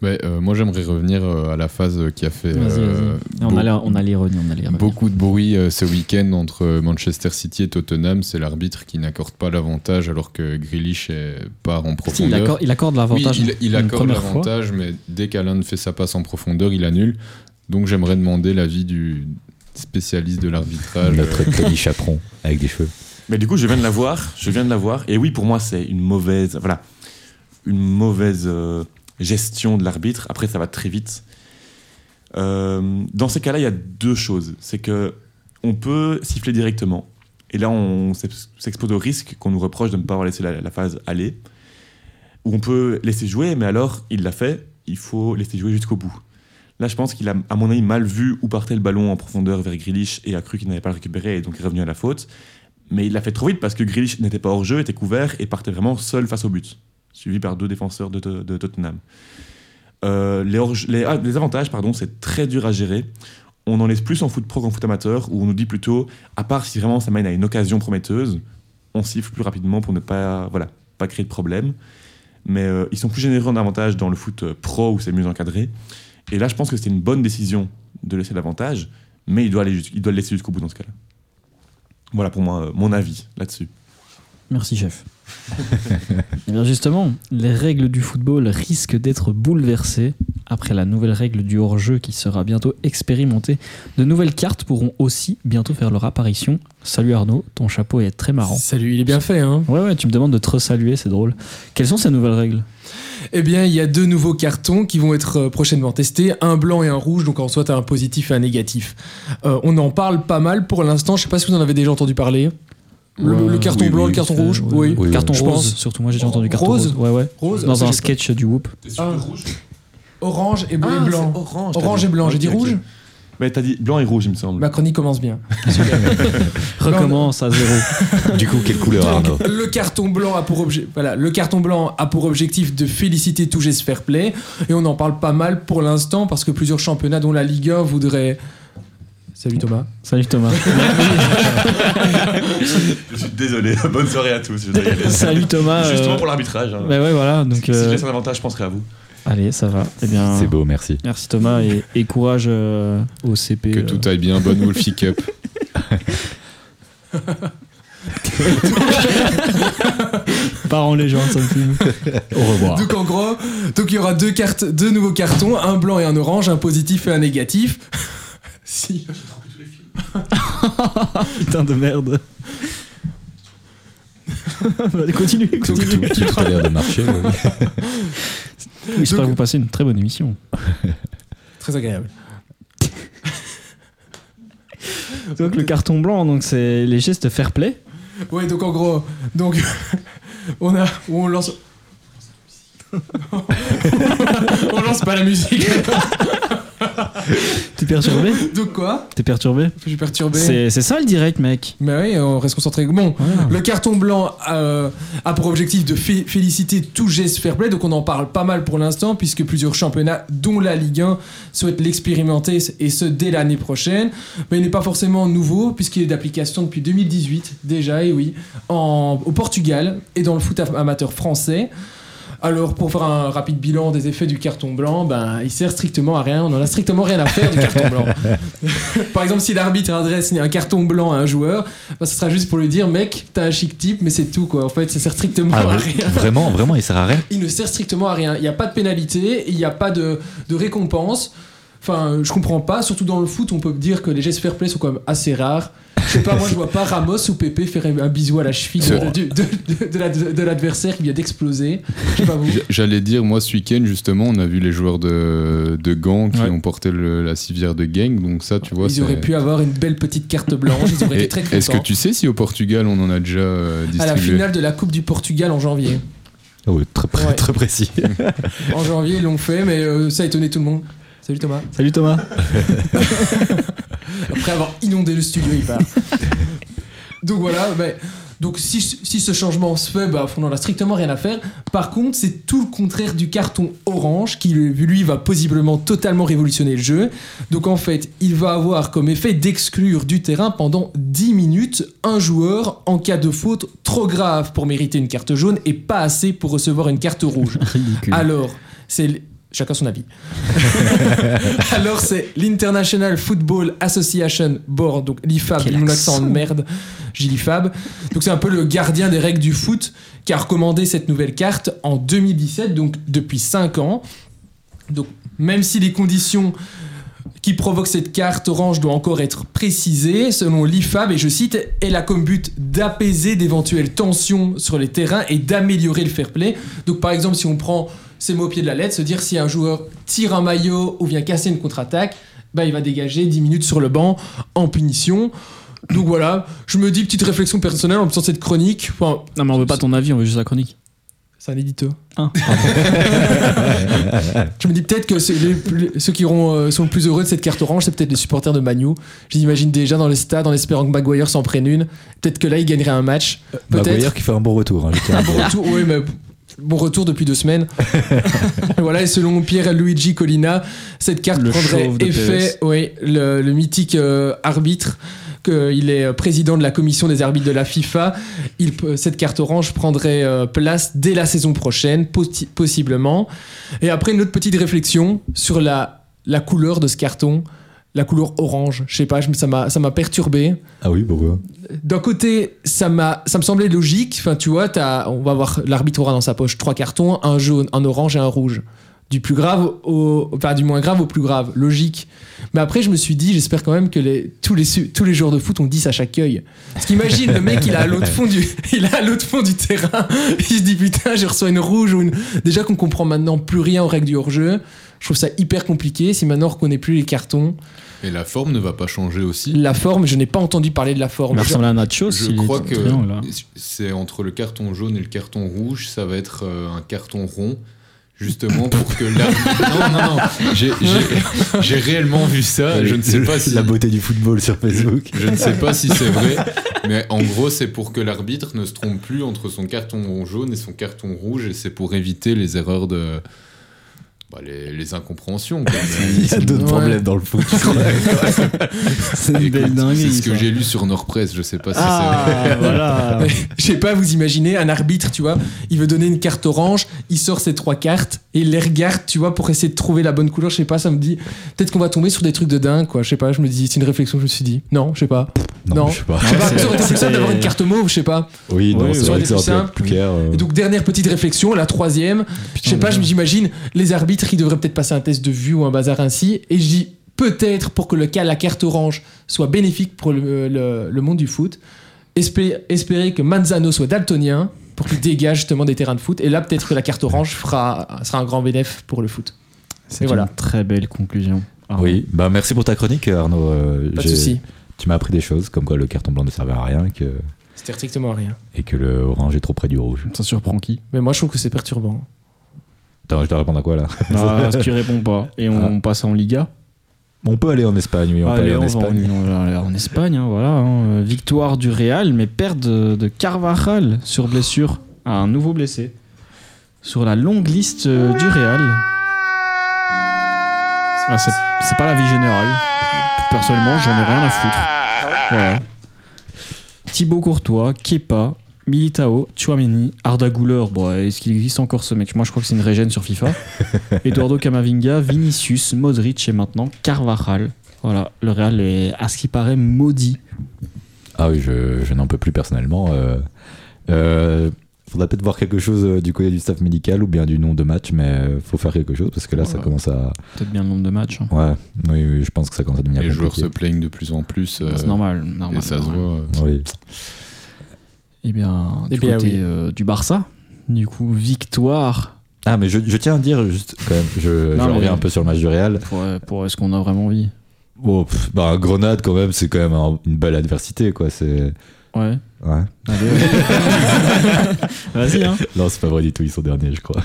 Ouais, euh, moi, j'aimerais revenir euh, à la phase qui a fait.
On
beau-
a l'air- on a l'ironie, on a l'ironie.
beaucoup de bruit euh, ce week-end entre Manchester City et Tottenham. C'est l'arbitre qui n'accorde pas l'avantage alors que Grealish est- part en
Si, il,
profondeur.
accorde, il accorde
Oui,
l'avantage
il, il
une
accorde l'avantage, mais dès qu'Alan fait sa passe en profondeur, il annule. Donc j'aimerais demander l'avis du spécialiste de l'arbitrage.
Notre Kelly Chaperon avec des cheveux.
Mais du coup, je viens de la voir, je viens de la voir, et oui, pour moi, c'est une mauvaise, voilà, une mauvaise euh, gestion de l'arbitre. Après, ça va très vite. Euh, dans ces cas-là, il y a deux choses. C'est que on peut siffler directement, et là, on s'ex- s'expose au risque qu'on nous reproche de ne pas avoir laissé la, la phase aller. Ou on peut laisser jouer, mais alors, il l'a fait, il faut laisser jouer jusqu'au bout. Là, je pense qu'il a, à mon avis, mal vu où partait le ballon en profondeur vers Grealish et a cru qu'il n'avait pas le récupéré et donc est revenu à la faute. Mais il l'a fait trop vite parce que Grealish n'était pas hors jeu, était couvert et partait vraiment seul face au but, suivi par deux défenseurs de, Tottenham. Euh, ah, les avantages, pardon, c'est très dur à gérer. On en laisse plus en foot pro qu'en foot amateur, où on nous dit plutôt, à part si vraiment ça mène à une occasion prometteuse, on siffle plus rapidement pour ne pas, voilà, pas créer de problème. Mais euh, ils sont plus généreux en avantage dans le foot euh, pro où c'est mieux encadré. Et là, je pense que c'était une bonne décision de laisser l'avantage, mais il doit, aller il doit le laisser jusqu'au bout dans ce cas-là. Voilà pour moi euh, mon avis là-dessus.
Merci, chef. Eh bien justement, les règles du football risquent d'être bouleversées après la nouvelle règle du hors-jeu qui sera bientôt expérimentée. De nouvelles cartes pourront aussi bientôt faire leur apparition. Salut Arnaud, ton chapeau est très marrant.
Salut, il est bien fait, hein.
Ouais, ouais, tu me demandes de te resaluer, c'est drôle. Quelles sont ces nouvelles règles?
Eh bien, il y a deux nouveaux cartons qui vont être euh, prochainement testés, un blanc et un rouge, donc en soit un positif et un négatif. Euh, on en parle pas mal pour l'instant, je sais pas si vous en avez déjà entendu parler. Le,
Ouais,
le carton
oui,
blanc,
oui,
le carton rouge, oui.
Oui,
Carton
je
rose,
pense.
surtout moi j'ai déjà entendu carton
Rose?
rose. Ouais, ouais.
Rose?
Dans
ça,
un sketch du Whoop.
Ah. Orange et, bleu et blanc.
orange.
Orange et blanc, j'ai dit rouge?
Mais t'as dit blanc et rouge, il me semble.
Ma chronique commence bien. *laughs*
Recommence à zéro.
Du coup, quelle couleur Arnaud
le carton blanc a pour objet, voilà, le carton blanc a pour objectif de féliciter tout geste fair play et on en parle pas mal pour l'instant parce que plusieurs championnats dont la Ligue 1 voudraient Salut Thomas.
Salut Thomas. *laughs*
Je suis désolé. *laughs* Bonne soirée à tous. Je.
Salut Thomas.
Justement
euh,
pour l'arbitrage. hein.
Bah ouais, voilà. Donc,
Si je
euh,
laisse un avantage, je penserai à vous.
Allez, ça va. Eh bien,
C'est beau, merci.
merci Thomas et, et courage euh, au CP.
que
euh.
tout aille bien, bonne Wolfie Cup. *laughs*
Part en légende, ça. Au revoir.
Donc en gros, donc il y aura deux cartes, deux nouveaux cartons, un blanc et un orange, un positif et un négatif. *laughs* si. *laughs*
Putain de merde. Allez, continue,
Tout,
continue.
tout- tout a l'air de marcher. ouais.
J'espère que vous passez une très bonne émission. *laughs*
Très agréable.
Donc le carton blanc, donc c'est les gestes fair play.
Ouais, donc en gros, donc *laughs* on a, on lance. *laughs* on lance pas la musique.
T'es perturbé
Donc quoi
T'es perturbé
Je suis perturbé.
C'est ça le direct, mec.
Mais oui, on reste concentré. Bon,
Voilà.
le carton blanc euh, a pour objectif de fé- féliciter tout geste fair play, donc on en parle pas mal pour l'instant, puisque plusieurs championnats, dont la Ligue 1, souhaitent l'expérimenter, et ce dès l'année prochaine. Mais il n'est pas forcément nouveau, puisqu'il est d'application depuis 2018 déjà, et oui, en, au Portugal et dans le foot am- amateur français. Alors, pour faire un rapide bilan des effets du carton blanc, ben, il sert strictement à rien. On en a strictement rien à faire du carton blanc. *laughs* Par exemple, si l'arbitre adresse un carton blanc à un joueur, ben, ce sera juste pour lui dire, mec, t'as un chic type, mais c'est tout, quoi. En fait, ça sert strictement
Ah,
à rien.
Vraiment, vraiment, il sert à rien.
Il ne sert strictement à rien. Il n'y a pas de pénalité, il n'y a pas de, de récompense. Enfin, je comprends pas. Surtout dans le foot, on peut dire que les gestes fair play sont quand même assez rares. Je sais pas, moi je *laughs* vois pas Ramos ou Pépé faire un bisou à la cheville de,
vrai.
de- de- de la- de l'adversaire qui vient d'exploser. Je sais pas vous.
J- J'allais dire, moi, ce week-end, justement, on a vu les joueurs de, de Gand qui
Ouais.
ont porté le- la civière de gang. Donc, ça, tu vois,
Ils auraient pu avoir une belle petite carte blanche, ils auraient *laughs*
Et
été très contents.
Est-ce que tu sais si au Portugal, on en a déjà euh,
À la finale de la Coupe du Portugal en janvier.
Ah Ouais. très précis.
En janvier, ils l'ont fait, mais euh, ça a étonné tout le monde. Salut Thomas.
Salut Thomas. *laughs*
Après avoir inondé le studio, il part. *laughs* Donc voilà, mais Donc si, si ce changement se fait, bah, on n'en a strictement rien à faire. Par contre, c'est tout le contraire du carton orange qui, lui, va possiblement totalement révolutionner le jeu. Donc en fait, il va avoir comme effet d'exclure du terrain pendant 10 minutes un joueur en cas de faute trop grave pour mériter une carte jaune et pas assez pour recevoir une carte rouge. *laughs*
Ridicule.
Alors, c'est chacun son avis. *laughs* Alors c'est l'International Football Association Board, donc l'IFAB, mon accent de merde, j'ai l'IFAB. Donc c'est un peu le gardien des règles du foot qui a recommandé cette nouvelle carte en 2017, donc depuis 5 ans. Donc même si les conditions qui provoquent cette carte orange doivent encore être précisées, selon l'IFAB, et je cite, elle a comme but d'apaiser d'éventuelles tensions sur les terrains et d'améliorer le fair play. Donc par exemple, si on prend ces mots au pied de la lettre, se dire si un joueur tire un maillot ou vient casser une contre-attaque, bah, il va dégager 10 minutes sur le banc en punition. Donc voilà, je me dis petite réflexion personnelle en faisant cette chronique. Enfin,
Non, mais on veut pas ton avis, on veut juste la chronique.
c'est un édito.
Ah. *laughs*
je me dis peut-être que les ceux qui auront, euh, sont le plus heureux de cette carte orange, c'est peut-être les supporters de Manu. Je l'imagine déjà dans les stades en espérant que Maguire s'en prenne une. Peut-être que là, il gagnerait un match. Peut-être.
Maguire qui fait un bon retour. hein,
Un *laughs* bon
dire.
retour, oui, mais bon retour depuis deux semaines. *laughs* *laughs* Voilà, et selon Pierre Luigi Collina, cette carte
Le
prendrait effet, oui, le, le mythique euh, arbitre. que il est euh, président de la commission des arbitres de la FIFA. Il, cette carte orange prendrait euh, place dès la saison prochaine, possi- possiblement. Et après, une autre petite réflexion sur la, la couleur de ce carton, la couleur orange. Je sais pas, ça m'a ça m'a perturbé
Ah oui, pourquoi?
D'un côté, ça m'a, ça me semblait logique. Enfin, tu vois, on va voir, l'arbitre aura dans sa poche trois cartons, un jaune, un orange et un rouge. Du plus grave au, enfin, du moins grave au plus grave, logique. Mais après, je me suis dit, j'espère quand même que les, tous les tous les joueurs de foot ont 10 à chaque œil. Parce qu'imagine, le mec, il est à l'autre fond du, *laughs* il est à l'autre fond du terrain. Il se dit putain, je reçois une rouge ou une. Déjà qu'on comprend maintenant plus rien aux règles du hors-jeu. Je trouve ça hyper compliqué. Si maintenant on reconnaît plus les cartons,
Et la forme ne va pas changer aussi.
la forme, je n'ai pas entendu parler de la forme.
Il ressemble à Nachos.
Je crois que c'est entre le carton jaune et le carton rouge, ça va être euh, un carton rond. Justement pour que l'arbitre. *laughs* Non, non, non. J'ai réellement vu ça. Je ne sais pas si.
La beauté du football sur Facebook.
Je ne sais pas si c'est vrai, mais en gros, c'est pour que l'arbitre ne se trompe plus entre son carton jaune et son carton rouge, et c'est pour éviter les erreurs de. Bah, les, les incompréhensions. quoi. *laughs* Mais-
Il y a d'autres
Ouais.
problèmes dans le foot. *laughs* *laughs*
C'est une belle
Écoute,
dinguerie.
C'est ce que
ça.
j'ai lu sur Nordpress, je sais pas si
Ah, voilà.
Je sais pas, vous imaginez un arbitre, tu vois, il veut donner une carte orange, il sort ses trois cartes et il les regarde, tu vois, pour essayer de trouver la bonne couleur. Je sais pas, ça me dit peut-être qu'on va tomber sur des trucs de dingue, quoi. Je sais pas, je me dis, c'est une réflexion que je me suis dit. Non, je sais pas. Non.
je sais pas.
Je sais pas,
c'est-
ça plus simple
c'est-
d'avoir une carte mauve, je sais pas.
Oui, non,
Oui,
c'est vrai que ça
simple,
plus clair. euh.
Et donc, dernière petite réflexion, la troisième. Je sais pas, je j'imagine les arbitres, ils devraient peut-être passer un test de vue ou un bazar ainsi. Et je dis peut-être pour que le cas, la carte orange, soit bénéfique pour le, le- le monde du foot, espé- espérer que Manzano soit daltonien pour qu'il dégage justement des terrains de foot. Et là, peut-être que la carte orange fera, sera un grand bénéfice pour le foot.
C'est
voilà.
une très belle conclusion.
Oui, bah merci pour ta chronique, Arnaud. Euh,
Pas de souci.
Tu m'as appris des choses, comme quoi le carton blanc ne servait à rien que,
C'était strictement rien.
et que le orange est trop près du rouge.
Ça surprend qui?
Mais moi, je trouve que c'est perturbant.
Attends, je dois répondre à quoi là *laughs*
Ah, ce qui répond pas. Et on passe en Liga.
On peut aller en Espagne, oui, on peut aller en
va
Espagne.
on va aller en Espagne, hein, voilà. hein. Victoire du Real, mais perte de, de Carvajal sur blessure. Un nouveau blessé. Sur la longue liste euh, du Real. Ah, c'est c'est pas la vie générale. Personnellement, j'en ai rien à foutre. Voilà. Thibaut Courtois, Kepa, Militao, Chouameni, Arda Güler. Bon, est-ce qu'il existe encore ce mec? Moi, je crois que c'est une régène sur FIFA. *laughs* Eduardo Camavinga, Vinicius, Modric et maintenant Carvajal. Voilà, le Real est, à ce qui paraît, maudit.
Ah oui, je, je n'en peux plus personnellement. Euh, euh, faudra peut-être voir quelque chose euh, du côté du staff médical ou bien du nom de match, mais euh, faut faire quelque chose parce que là, ça commence à.
Peut-être bien le nombre de matchs. hein.
Ouais, oui, oui, je pense que ça commence à devenir
Les joueurs se plaignent de plus en plus. euh,
C'est normal, normal.
et ça se
normal.
voit. euh,
Oui.
Eh bien,
Eh
du
bien,
côté
oui.
euh, du Barça, du coup, victoire.
Ah, mais je, je tiens à dire, juste quand même, je,
Non,
je
mais-
reviens un peu sur le match du Real.
Pour, pour est-ce qu'on a vraiment envie?
Bon, pff, bah, Grenade, quand même, c'est quand même un- une belle adversité, quoi. C'est.
Ouais.
Ouais. *laughs*
Vas-y, hein.
Non, c'est pas vrai du tout, ils sont derniers, je crois.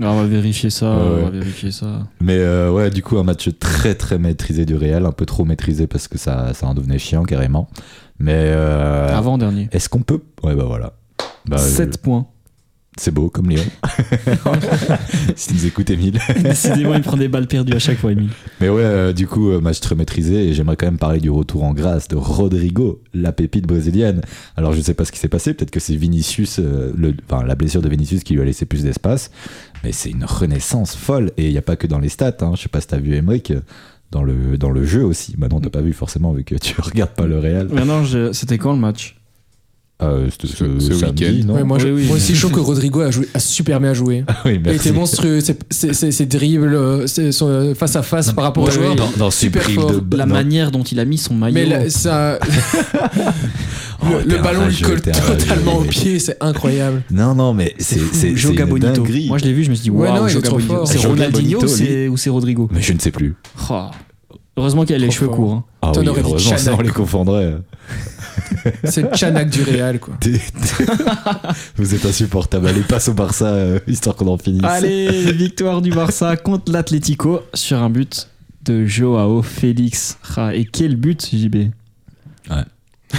On va vérifier ça.
Ouais,
On va vérifier ça.
Mais euh, ouais, du coup, un match très très maîtrisé du Real, un peu trop maîtrisé parce que ça, ça en devenait chiant carrément. Mais euh,
Avant dernier.
est-ce qu'on peut? Ouais, bah voilà. Bah,
7 points.
C'est beau comme Lyon. *laughs* si nous écoutez Emile.
Décidément, il prend des balles perdues à chaque fois, Emile.
Mais ouais, euh, du coup, euh, match très maîtrisé et j'aimerais quand même parler du retour en grâce de Rodrigo, la pépite brésilienne. Alors je sais pas ce qui s'est passé, peut-être que c'est Vinicius, euh, le, enfin la blessure de Vinicius qui lui a laissé plus d'espace, mais c'est une renaissance folle et il n'y a pas que dans les stats. Hein. Je sais pas si t'as vu Emric. Dans le, dans le jeu aussi. Bah non, t'as pas vu forcément vu que tu *laughs* regardes pas le Real.
Maintenant, je- c'était quand le match?
Euh, c'était
Ce-
ce,
ce
samedi,
week-end.
non
Ouais, moi, je-
Oui,
moi aussi, je trouve que *laughs* Rodrigo a, joué, a super bien joué.
Oui,
Il était monstrueux. Ses, dribbles, euh, euh, face à face par rapport joueurs.
oui.
dans,
super fort.
de
La
non.
manière dont il a mis son maillot.
Mais là, ça, *laughs*
Oh, *laughs*
le, le ballon lui colle totalement
rageux.
au pied, c'est incroyable.
Non, non, mais c'est
Joga Bonito. Moi, je l'ai vu, je me suis dit, waouh, Joga Bonito. C'est Ronaldinho ou
Bonito,
c'est- ou c'est Rodrigo?
Mais je ne sais plus.
Heureusement qu'il a les cheveux
fort.
courts. hein.
Ah
T'en
oui,
aurais dit
heureusement,
Chanak,
on les confondrait. *laughs*
C'est le Chanak du Real, quoi.
T'es- Vous êtes insupportable. Allez, passe au Barça, euh, histoire qu'on en finisse.
Allez, victoire du Barça contre l'Atlético sur un but de Joao Félix. Ah, et quel but, JB
Ouais. *laughs*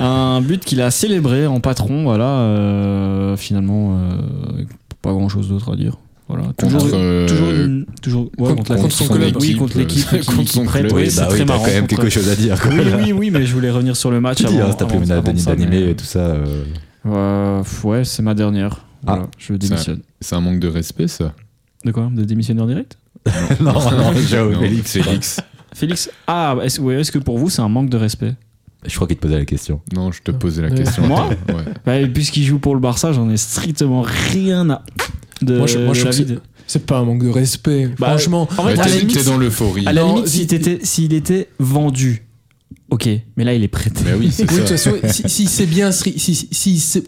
un but qu'il a célébré en patron, voilà. euh, finalement, euh, pas grand chose d'autre à dire. Voilà, toujours,
Contre, euh,
toujours, une- toujours ouais,
contre-
contre, la-
contre son club.
Oui, contre l'équipe *laughs*
euh,
qui,
contre
qui
son
prête.
club.
Oui,
Oui,
c'est
bah oui,
très
t'as
marrant.
quand même quelque chose à dire. quoi.
Oui, oui, oui, mais je voulais revenir sur le match
Tu dis,
avant.
hein,
avant-
après-midi
avant ça,
d'animé
mais-
et tout ça. euh,
Euh, ouais, c'est ma dernière. Voilà, je démissionne.
C'est un manque de respect, ça.
De quoi? De démissionner en direct? *laughs*
Non, non,
Non,
Félix.
Félix.
Félix Ah, est-ce ouais, que pour vous c'est un manque de respect?
Je crois qu'il te posait la question.
Non, je te posais la
Euh,
question.
moi?
Ouais.
bah, Puisqu'il joue pour le Barça, j'en ai strictement rien à. De,
Moi, je- moi, je
de la
trouve
vie
que C'est pas un manque de respect.
Bah,
Franchement,
En
Ouais,
fait, à la limite,
t'es dans l'euphorie.
à la
Non,
limite,
si-
s'il était, s'il était vendu, ok, mais là il est prêté.
Mais oui, c'est
oui, de toute
ça.
façon, si, si c'est bien, si, si, si, c'est-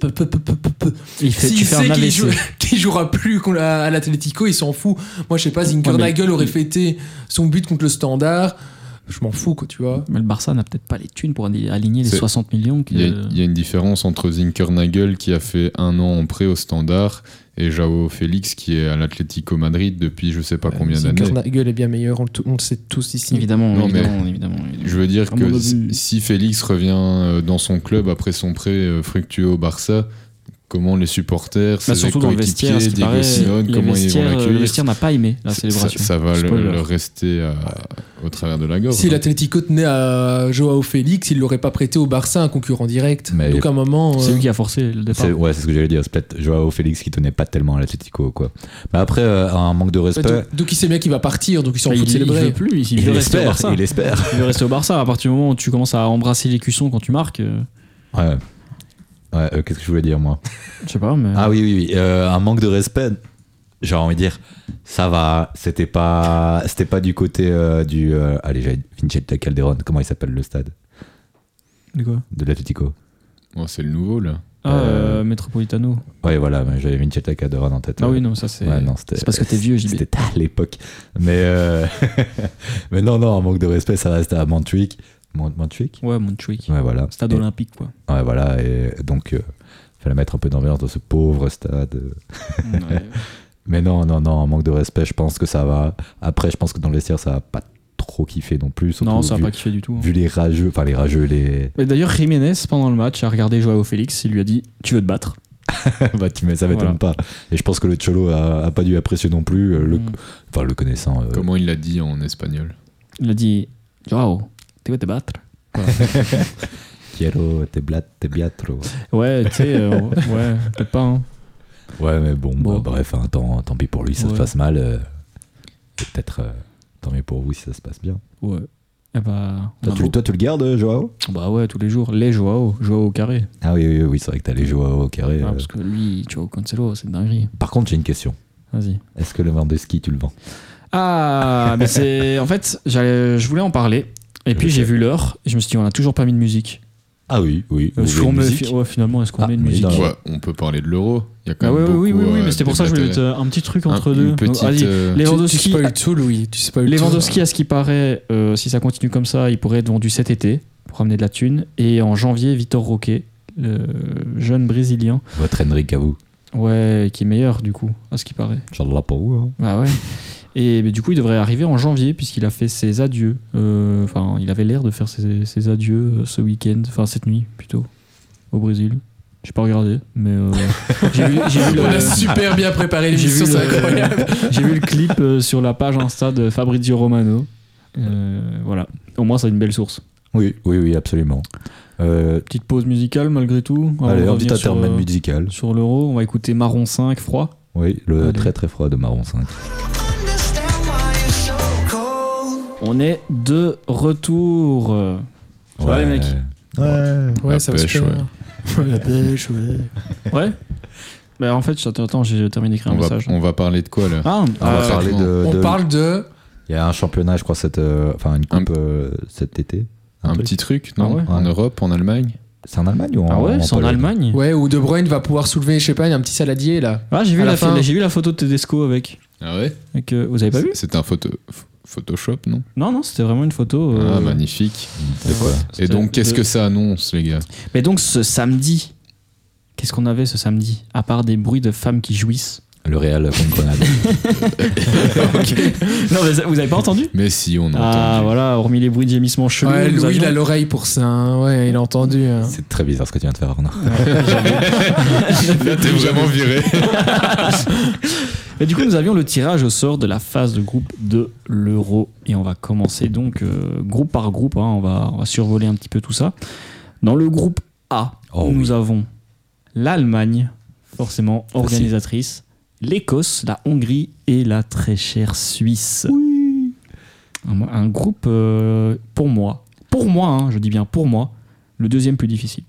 Il fait,
s'il
tu fais
sait
un
qu'il joue- *laughs* qu'il jouera plus qu'on l'a- à l'Atlético, il s'en fout. Moi, je sais pas, Zinkernagel aurait fêté son but contre le Standard. Je m'en fous, quoi, tu vois.
Mais le Barça n'a peut-être pas les thunes pour aligner les
C'est-
60 millions. que-
Il y, a, il y a une différence entre Zinkernagel qui a fait un an en prêt au standard et Joao Félix qui est à l'Atlético Madrid depuis je sais pas combien d'années.
Zinkernagel est bien meilleur, on le, on le sait tous ici.
Évidemment,
Non, mais-
évidemment, évidemment, évidemment.
Je veux dire que si Félix revient euh, dans son club après son prêt euh, fructueux au Barça, comment les supporters, ses
Bah, surtout dans le vestiaire,
Diego
les
comment ils vont
euh, le
l'accueillir
vestiaire n'a pas aimé la
ça,
célébration.
ça va le, rester à- au travers de la gorge.
Si l'Atlético tenait à Joao Félix, il l'aurait pas prêté au Barça, un concurrent direct.
Mais-
Donc à un moment.
C'est
euh,
lui qui a forcé le départ.
C'est- Ouais, c'est ce que j'allais dire. C'est peut-être Joao Félix qui tenait pas tellement à l'Atlético, quoi. Mais après, euh, un manque de respect.
donc, donc il sait bien qu'il va partir, donc il s'en
Bah,
fout de
il, il
célébrer.
veut plus, il,
Il,
veut rester au
espère,
Barça.
il espère.
Il veut rester au Barça. À partir du moment où tu commences à embrasser les cuissons quand tu marques, euh,
Ouais. Ouais, euh, qu'est-ce que je voulais dire, moi
je sais pas, mais.
Ah oui, oui, oui. euh, un manque de respect. J'ai envie de dire, ça va. C'était pas, c'était pas du côté euh, du. euh, allez, j'ai Vincente Calderon. Comment il s'appelle le stade
De quoi
de l'Atlético
Oh, c'est le nouveau là.
Ah, euh, Metropolitano.
Ouais, voilà. mais J'avais Vincente Calderon en tête.
Ah
euh.
oui, non, ça c'est.
Ouais,
c'est parce que t'es vieux. *laughs*
C'était à l'époque. Mais, euh, *laughs* mais non, non, un manque de respect, ça reste à Montjuic. Mont- Montjuic
Ouais, Montjuic.
Ouais, voilà.
Stade
Et-
olympique, quoi.
Ouais, voilà. Et donc, il fallait mettre un peu d'ambiance dans ce pauvre stade.
Ouais. *laughs*
Mais non, non, non, manque de respect, je pense que ça va. Après, je pense que dans le vestiaire, ça va pas trop kiffer non plus.
non, ça va pas kiffé du tout. hein.
vu les rageux, enfin les rageux, les.
Mais D'ailleurs, Jiménez, pendant le match, a regardé Joao Félix. Il lui a dit Tu veux te battre? *laughs*
Bah, tu- mais ça m'étonne
Voilà.
pas. Et je pense que le Cholo a, a pas dû apprécier non plus, euh, le,
Mm.
enfin le connaissant. euh,
Comment il l'a dit en espagnol?
Il a dit Joao, tu veux te battre? *laughs*
Quiero te blat, te biatro.
Ouais, tu sais, euh, ouais, peut-être pas. Hein.
Ouais, mais bon,
Bon.
bah, bref, hein, tant, tant pis pour lui, ça se
Ouais.
passe mal. euh, Peut-être euh, tant mieux pour vous si ça se passe bien.
Ouais. Eh bah,
Toi
a
tu, toi, tu le gardes, Joao?
Bah ouais, tous les jours. Les Joao, Joao au carré.
Ah oui, oui, oui, c'est vrai que t'as les Joao au carré.
Ah, parce que lui, Joao Cancelo, c'est dinguerie.
Par contre, j'ai une question.
Vas-y.
Est-ce que le Vandeski, tu le vends?
Ah, mais c'est. En fait, je voulais en parler. Et puis
sais.
j'ai vu l'heure. Et je me suis dit, on a toujours pas mis de musique.
Ah oui, oui.
Est-ce
Vous
qu'on met- ouais, finalement, est-ce qu'on
Ah,
met une musique
dans-
Ouais, On peut parler de l'euro. Il y a quand
Ah
même
ouais, oui, oui,
beaucoup
oui, mais c'était pour ça que je voulais mettre un petit truc entre deux.
petite,
Vas-y.
euh,
Tu, tu
Lewandowski,
spoil tout, Louis. Tu spoil tout.
Lewandowski, à ce qui paraît, euh, si ça continue comme ça, il pourrait être vendu cet été. pour ramener de la thune. Et en janvier, Vitor Roque, le jeune brésilien,
Votre Henrik à vous.
ouais, qui est meilleur du coup, à ce qui paraît.
Inch'Allah pour vous. hein.
Ah ouais. Et mais du coup, il devrait arriver en janvier puisqu'il a fait ses adieux. Euh, Enfin, il avait l'air de faire ses, ses adieux euh, ce week-end, enfin cette nuit plutôt, au Brésil. J'ai pas regardé, mais euh, *laughs* j'ai vu, vu
On a
le,
super bien préparé l'émission, c'est
le-
incroyable. *laughs*
j'ai vu le clip sur la page Insta de Fabrizio Romano. Euh, voilà. Au moins, c'est une belle source.
Oui, oui, oui, absolument. Euh,
Petite pause musicale malgré tout.
allez, petit
revenir sur,
intermède musical.
Sur l'euro, on va écouter Marron 5, froid.
Oui, le
Allez.
très très froid de Marron 5.
On est de retour. Ça va, les mecs?
Ouais.
Ouais, ça va super.
ouais.
La pêche, ouais. Ouais Bah en fait, attends, j'ai terminé d'écrire un
On va,
message.
on va parler de quoi là?
Ah,
On va
euh,
parler de,
On
de-
parle de.
Il y a un championnat, je crois, cette, euh, enfin une
Un-
coupe euh, cet été.
Un
truc.
petit truc, non?
Ah ouais
En Europe, en Allemagne?
C'est en Allemagne ou en
ah ouais, c'est en Allemagne.
Ouais, où De Bruyne va pouvoir soulever, je sais pas, un petit saladier là.
Ah, j'ai vu,
la
la
fin.
j'ai vu la photo de Tedesco avec.
Ah ouais?
Avec euh, vous avez pas vu?
C'est un photo, ph- Photoshop, non?
Non, non, c'était vraiment une photo. euh,
Ah, magnifique. Et donc, qu'est-ce
de-
que ça annonce, les gars?
Mais donc, ce samedi, qu'est-ce qu'on avait ce samedi À part des bruits de femmes qui jouissent?
Le Real contre Grenade. *laughs*
non, mais vous avez pas entendu?
Mais si, on a
Ah,
entendu.
voilà, hormis les bruits de gémissements chelous.
Ouais, Louis, il a l'oreille pour ça. hein. Ouais, il a entendu. hein.
C'est très bizarre ce que tu viens de faire, Arnaud. *laughs*
Là, t'es vraiment viré. *laughs*
Et du coup, nous avions le tirage au sort de la phase de groupe de l'Euro. Et on va commencer donc euh, groupe par groupe. hein. on, va, on va survoler un petit peu tout ça. Dans le groupe A,
Oh
nous
oui.
avons l'Allemagne, forcément organisatrice, l'Écosse, la Hongrie et la très chère Suisse. Un, un groupe, euh, pour moi, pour moi, hein, je dis bien pour moi, le deuxième plus difficile.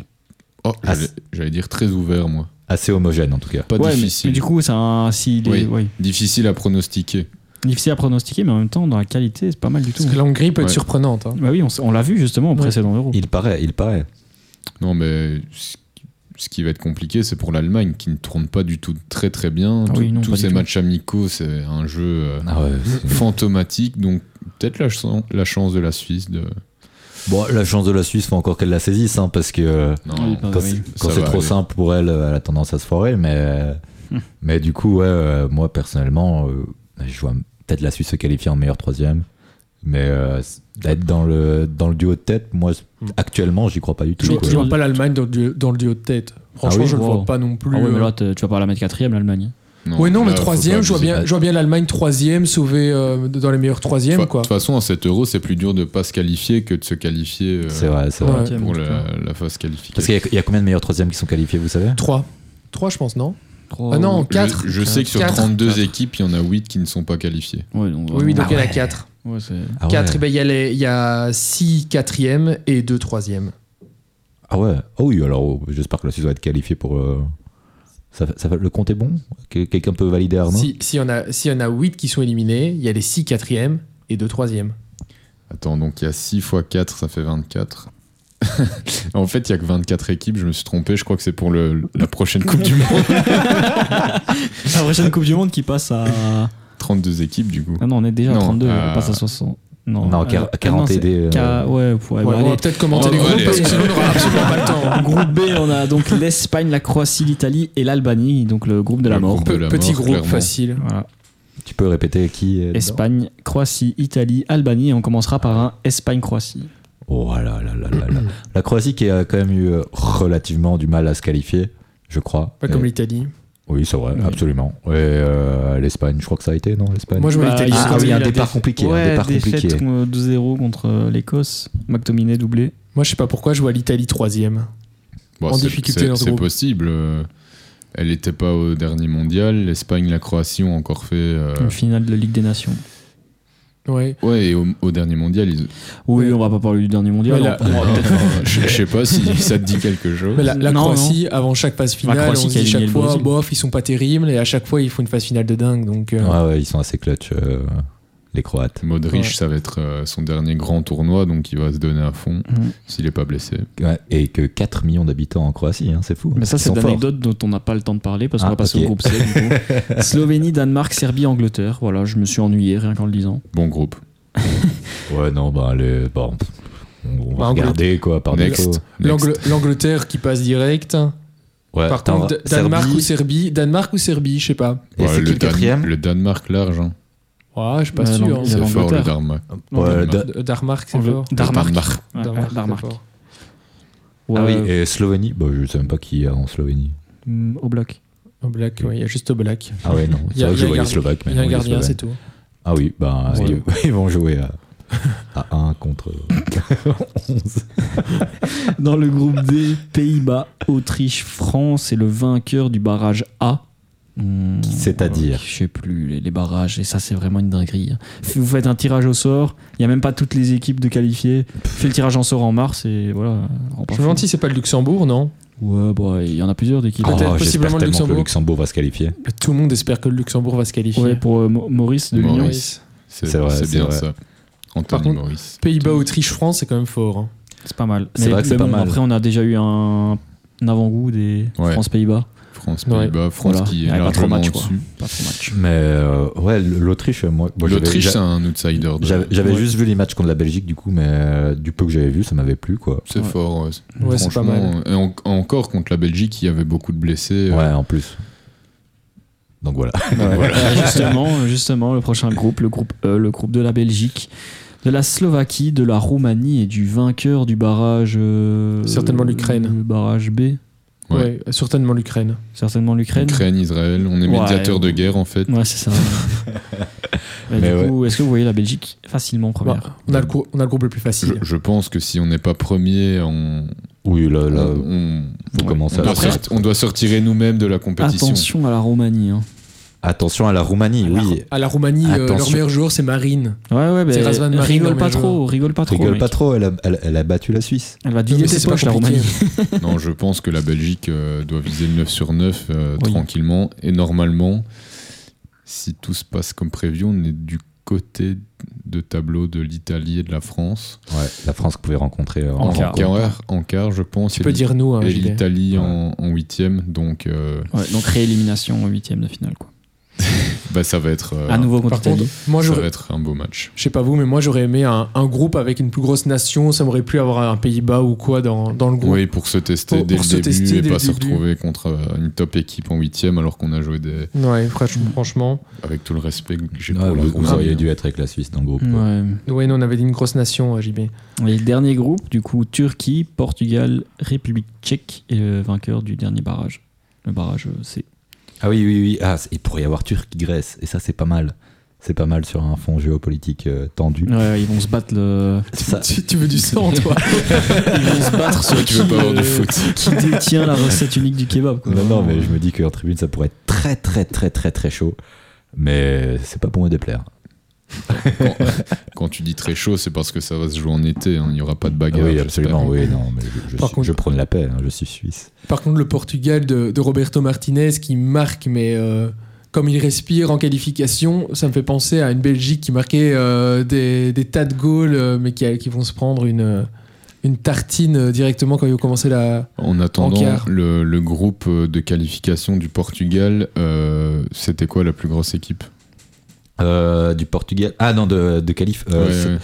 Oh,
Ah,
j'allais- J'allais dire très ouvert, moi.
Assez homogène en tout cas.
Pas
Ouais,
difficile.
Mais, du coup, c'est un. s'il est-
Oui.
ouais.
Difficile à pronostiquer.
Difficile à pronostiquer, mais en même temps, dans la qualité, c'est pas mal du tout.
Parce que la Hongrie peut être
Ouais.
surprenante. hein.
Bah oui, on, l'a vu justement au
Ouais.
précédent Euro.
Il paraît, il paraît.
Non, mais ce qui va être compliqué, c'est pour l'Allemagne qui ne tourne pas du tout très très bien.
Ah
Tout-
oui, non,
Tous ces
tout.
matchs amicaux, c'est un jeu euh,
Ah ouais,
fantomatique. Donc, peut-être la chance de la Suisse de.
Bon, la chance de la Suisse, faut encore qu'elle la saisisse, hein, parce que euh,
Non,
Oui, bah
quand
oui.
c'est- trop
aller.
simple pour elle, elle a tendance à se foirer. Mais,
Hmm.
mais du coup, ouais, euh, moi personnellement, euh, je vois peut-être la Suisse se qualifier en meilleur troisième. Mais euh, d'être dans le, dans le duo de tête, moi,
Hmm.
actuellement, j'y crois pas du tout.
Je vois pas l'Allemagne dans, le duo- dans le duo de tête. Franchement,
Ah oui
je le
Wow.
vois pas non plus.
Ah ouais, mais là, tu vas pas la mettre quatrième, l'Allemagne.
Ouais, non,
là,
mais
faut
troisième, je vois bien, je vois bien l'Allemagne troisième, sauver euh, dans les meilleurs
De
troisièmes,
de toute façon, en 7 euros, c'est plus dur de pas se qualifier que de se qualifier euh,
C'est vrai, c'est vrai.
Ouais.
pour la, la phase qualifiée.
Parce qu'il y, a- il y a combien de meilleurs troisièmes qui sont qualifiés, vous savez?
Trois. Trois, je pense, non?
Trois-
Ah non,
Je-
quatre.
Je, sais que sur
Quatre.
32
Quatre.
équipes, il y en a 8 qui ne sont pas qualifiées.
Ouais, donc,
Oui, oui, donc
Ah
il y en a
ouais.
quatre.
ouais, c'est-
Ah ouais.
Quatre, eh ben, il y, a les- il y a six quatrièmes et deux troisièmes.
Ah ouais. Oh oui, alors j'espère que la Suisse va être qualifiée pour. euh, Ça, ça le compte est bon? Que- Quelqu'un peut valider Arnaud?
Si- S'il y, en a- s'il y en a huit qui sont éliminés, il y a les six quatrièmes et deux troisièmes.
Attends, donc il y a 6 x 4, ça fait 24. *laughs* en fait, il y a que 24 équipes, je me suis trompé, je crois que c'est pour le, la prochaine Coupe du Monde. *laughs*
La prochaine Coupe du Monde qui passe à.
32 équipes, du coup.
Ah non, on est déjà à
Non,
32,
euh,
on passe à 60. Non,
Non,
euh,
quar-
ah
40
non, c'est-
aidés, euh,
Ouais, ouais,
Ouais,
bah,
on va
allez.
peut-être commenter
on
les groupes parce que sinon on n'aura absolument pas le temps.
Groupe B, on a donc l'Espagne, la Croatie, l'Italie et l'Albanie, donc le groupe de la
Le
mort.
groupe de la
Petit
mort,
groupe
clairement.
facile.
Voilà.
Tu peux répéter qui est
Espagne, Croatie, Italie, Albanie, et on commencera par un Espagne-Croatie.
Oh là là là là là là. La Croatie qui a quand même eu euh, relativement du mal à se qualifier, je crois.
Pas comme l'Italie.
Oui, c'est vrai,
Oui.
absolument. Et euh, l'Espagne, je crois que ça a été, non L'Espagne?
Moi, je vois
Bah,
l'Italie.
Ah,
c'est
oui, un
la
départ
déf-
compliqué, un
Ouais,
départ
défaite
compliqué.
euh, 2-0 contre euh, l'Écosse. McTominay doublé.
Moi, je sais pas pourquoi je vois l'Italie troisième.
Bon,
En
c'est-
difficulté dans ce
C'est possible. euh, Elle n'était pas au dernier mondial. L'Espagne, la Croatie ont encore fait. euh,
Une finale de Ligue des Nations.
Ouais.
Ouais, et au, au dernier mondial, ils...
Oui,
Ouais.
on va pas parler du dernier mondial.
La- *laughs*
je, je sais pas si ça te dit quelque chose.
Mais la, la
Non,
Croatie, avant chaque phase finale, on se dit chaque fois, bof, ils sont pas terribles, et à chaque fois, ils font une phase finale de dingue. Donc, euh,
Ouais, ouais, ils sont assez clutch, euh, les Croates.
Modric,
Ouais.
ça va être euh, son dernier grand tournoi, donc il va se donner à fond
Mhm.
s'il n'est pas blessé.
Ouais, et que 4 millions d'habitants en Croatie, hein, c'est fou.
Mais ça, c'est
sont forts.
l'anecdote dont on n'a pas le temps de parler parce qu'on
Ah,
va passer au groupe C. du coup. *laughs* Slovénie, Danemark, Serbie, Angleterre. Voilà, je me suis ennuyé rien qu'en le disant.
Bon groupe. *laughs*
Ouais, non, bah, les... bon, on va
Bah,
regarder quoi par
L'Angleterre qui passe direct.
Ouais,
Par contre, Danemark
Serbie,
ou Serbie Danemark ou Serbie, je sais pas.
Et
le,
le quatrième
le Danemark large. hein.
Ouais, je suis pas
Ouais,
sûr. hein.
C'est fort le. Danemark.
Ouais, Da-
D- Darmark, c'est fort.
Darmark.
Danemark.
Ouais.
Ah oui, et Slovénie bah, Je sais même pas qui il y a en Slovénie.
mm, Au bloc.
Au black, ouais, il y a juste au black.
Ah ouais, non. *laughs*
Il y
C'est
a-
vrai que je voyais
un
Slovaque.
Il y a un gardien, c'est tout.
Ah oui, bah,
Ouais.
ils, ils vont jouer à, à 1 contre 11.
Dans le groupe D, Pays-Bas, Autriche, France et le vainqueur du barrage A. Hmm,
C'est-à-dire
Je sais plus, les, les barrages, et ça c'est vraiment une dinguerie. Vous faites un tirage au sort, il n'y a même pas toutes les équipes de qualifiées. Fait le tirage en sort en mars et voilà.
Je me demande si c'est pas le Luxembourg, non?
Ouais, bah, il y en a plusieurs d'équipes.
Peut-être,
Oh,
possiblement
J'espère
le
tellement que le
Luxembourg.
Luxembourg va se qualifier.
Tout le monde espère que le Luxembourg va se qualifier.
Ouais, pour euh, Maurice de.
Maurice. C'est
vrai,
c'est bien
vrai.
ça. Anthony
Par contre,
Maurice.
Pays-Bas, Autriche, France, c'est quand même fort. hein.
C'est pas mal.
C'est
Mais-
vrai que c'est pas
bon,
mal.
Après, on a déjà eu un, un avant-goût des
Ouais.
France-Pays-Bas.
France,
Ouais.
Pays-Bas, France
Voilà.
qui est
pas trop match. Pas trop match.
Mais euh, ouais, l'Autriche, moi.
L'Autriche, c'est un outsider. de-
J'avais
Ouais.
juste vu les matchs contre la Belgique, du coup, mais euh, du peu que j'avais vu, ça m'avait plu, quoi.
C'est
Ouais.
fort, ouais.
Ouais, c'est pas
Franchement,
mal.
Et en- encore contre la Belgique, il y avait beaucoup de blessés. euh,
Ouais, en plus. Donc voilà.
Ouais, *laughs* justement, justement, le prochain groupe, le groupe E, le groupe de la Belgique, de la Slovaquie, de la Roumanie et du vainqueur du barrage. euh,
Certainement l'Ukraine.
Le barrage B,
Ouais.
Ouais, certainement l'Ukraine.
certainement l'Ukraine.
Ukraine, Israël, on est
Ouais.
médiateur de guerre en fait.
Ouais, c'est ça. *laughs* Ouais,
Mais
du coup, est-ce que vous voyez la Belgique facilement première
Bah, on, a le on a le groupe le plus
Je,
facile.
je pense que si on n'est pas premier, on,
Oui, là, là,
on,
faut
on-
commencer
on
à
doit,
Après-
sorti- on doit se retirer nous-mêmes de la compétition.
Attention à la Roumanie. hein.
Attention à la Roumanie, oui.
À la Roumanie, euh, leur meilleur joueur, c'est Marine.
Ouais, ouais, mais
Razvan
rigole pas trop, rigole pas trop.
Rigole
mec.
pas trop, elle a, elle, elle a battu la Suisse.
Elle va vider
pas
poches, la. Roumanie. *laughs*
Non, je pense que la Belgique euh, doit viser le 9 sur 9 euh,
Oui.
tranquillement. Et normalement, si tout se passe comme prévu, on est du côté de tableau de l'Italie et de la France.
Ouais, la France que pouvait rencontrer euh,
En
En
quart.
quart, en quart, je pense.
Tu
et
peux dire nous, hein,
Et l'Italie en, en huitième. Donc, euh,
Ouais, donc réélimination en huitième de finale. Quoi. *laughs*
bah, ça va être, euh,
à nouveau contre
Par contre,
l'Italie.
moi,
ça va être un beau match.
je sais pas vous, mais moi, j'aurais aimé un, un groupe avec une plus grosse nation. Ça m'aurait plu avoir un Pays-Bas ou quoi dans, dans le groupe.
Oui, pour se tester
Pour-
dès
pour
le
se
début
tester
et
dès
pas
le
se
début.
retrouver contre euh, une top équipe en huitième alors qu'on a joué des,
Ouais, franchement.
avec tout le respect que j'ai
Ouais,
pour la
vous, vous auriez dû être avec la Suisse dans le groupe.
Ouais.
Ouais, nous, on avait dit une grosse nation, euh, JB.
Et le dernier groupe, du coup, Turquie, Portugal, République tchèque et le vainqueur du dernier barrage. Le barrage euh, C.
Ah oui, oui, oui. Ah, il pourrait y avoir Turquie-Grèce. Et ça, c'est pas mal. C'est pas mal sur un fond géopolitique euh, tendu.
Ouais, ils vont se battre le.
Ça-
Tu, tu veux du sang, toi *laughs*
Ils vont se battre sur
Tu veux pas avoir du
euh,
foot.
Qui détient la recette unique du kebab. Quoi.
Non, non, mais je me dis qu'en tribune, ça pourrait être très, très, très, très, très chaud. Mais c'est pas pour me déplaire.
Quand, quand tu dis très chaud, c'est parce que ça va se jouer en été. hein. Il n'y aura pas de bagarre.
oui, absolument. Oui, non, mais je, je,
Par
suis-
contre-
je prône la paix. hein, je suis suisse.
Par contre, le Portugal de, de Roberto Martinez qui marque, mais euh, comme il respire en qualification, ça me fait penser à une Belgique qui marquait euh, des, des tas de goals, euh, mais qui, qui vont se prendre une, une tartine directement quand ils vont commencer la.
En attendant, le, le groupe de qualification du Portugal, euh, c'était quoi la plus grosse équipe?
Euh, du Portugal. Ah non, de, de qualif. euh,
Ouais,
c'est-
ouais.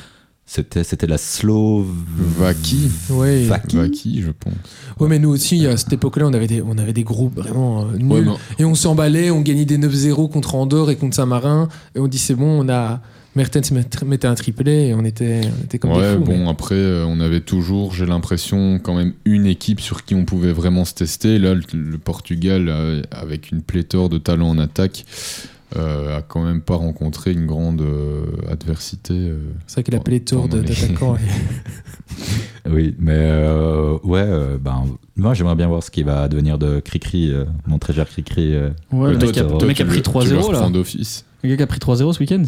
C'était, c'était la Slovaquie.
Ouais.
Je pense.
Ouais, mais nous aussi, à cette époque-là, on avait des, on avait des groupes vraiment euh, nuls.
Ouais,
Et on s'emballait, on gagnait des 9-0 contre Andorre et contre Saint-Marin. Et on dit, c'est bon, on a. Mertens met- mettait un triplé et on était, on était comme
ouais,
des fous.
bon,
mais-
après, on avait toujours, j'ai l'impression, quand même une équipe sur qui on pouvait vraiment se tester. Là, le, le Portugal, avec une pléthore de talents en attaque, euh, a quand même pas rencontré une grande euh, adversité. euh.
C'est vrai qu'il a pléthore de-
Pendant les-
d'attaquants. *laughs*
Oui, mais euh, ouais, euh, ben, moi j'aimerais bien voir ce qui va devenir de Cricri, euh, mon très cher Cricri.
Ouais, le mec a, pris
le- tu le
3-0 là. Le gars qui a pris 3-0 ce week-end?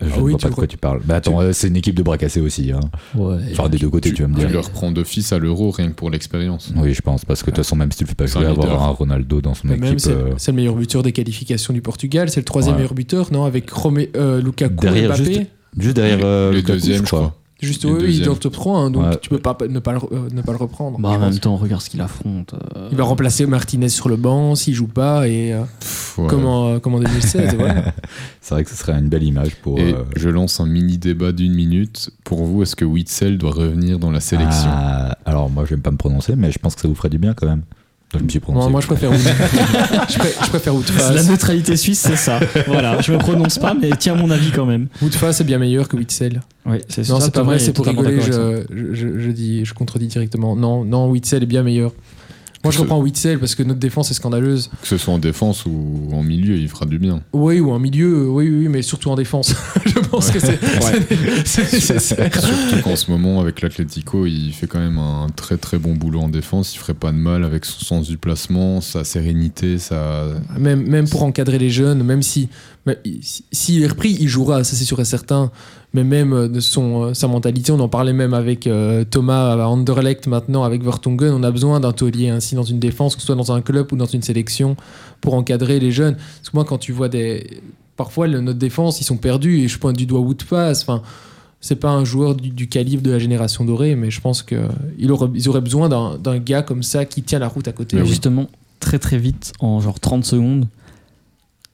Je
Ah
ne
oui,
vois
tu
pas de quoi tu parles. Bah attends, euh, c'est une équipe de bras cassés aussi. Hein.
Ouais.
Enfin, des deux côtés, tu, vas me
Tu
dire.
le reprends d'office à l'euro rien que pour l'expérience.
Oui, je pense, parce que de toute façon, même si tu le fais pas jouer, avoir un Ronaldo dans son équipe.
c'est
euh,
c'est le meilleur buteur des qualifications du Portugal. C'est le troisième
Ouais.
meilleur buteur, non Avec Romé, euh, Lukaku
Derrière,
Mbappé.
juste- Juste derrière
Les-
euh, Lukaku,
deuxièmes, je crois.
Juste, oui, il est dans le top 3, hein, donc
Ouais.
tu peux pas ne pas le, euh, ne pas le reprendre.
Bah, en même temps, regarde ce qu'il affronte. euh,
Il va remplacer Martinez sur le banc s'il joue pas et euh,
Pff, ouais.
comme, en, comme en 2016. voilà.
C'est vrai que ce serait une belle image pour.
Et
euh,
je lance un mini débat d'une minute. Pour vous, est-ce que Witzel doit revenir dans la sélection?
Ah, alors, moi, je vais pas me prononcer, mais je pense que ça vous ferait du bien quand même. Donc, je me suis prononcé.
moi, moi, je préfère Wood. *laughs* je, pré- je préfère
La neutralité suisse, c'est ça. voilà, je me prononce pas, mais tiens mon avis quand même.
Woodface est bien meilleur que Witzel.
Oui, c'est
Non, c'est pas vrai, c'est pour rigoler.
Je...
Je, je, je dis, je contredis directement. Non, non, Witzel est bien meilleur. Moi, je reprends Witzel parce que notre défense est scandaleuse.
Que ce soit en défense ou en milieu, il fera du bien.
Oui, ou en milieu, oui, oui, mais surtout en défense. *laughs* pense que c'est c'est- c'est nécessaire.
Surtout qu'en ce moment, avec l'Atlético, il fait quand même un très très bon boulot en défense. Il ferait pas de mal avec son sens du placement, sa sérénité, sa.
Même, même pour encadrer les jeunes, même si s'il est repris, il jouera, ça c'est sûr et certain. Mais même euh, de son, euh, sa mentalité, on en parlait même avec euh, Thomas à Anderlecht maintenant, avec Vertonghen, on a besoin d'un taulier ainsi dans une défense, que ce soit dans un club ou dans une sélection, pour encadrer les jeunes. Parce que moi, quand tu vois des... Parfois, le- notre défense, ils sont perdus, et je pointe du doigt Woodpass, enfin... C'est pas un joueur du, du calibre de la génération dorée, mais je pense qu'ils auraient, ils auraient besoin d'un gars comme ça qui tient la route à côté.
Mais.
Justement, très très vite, en genre 30 secondes,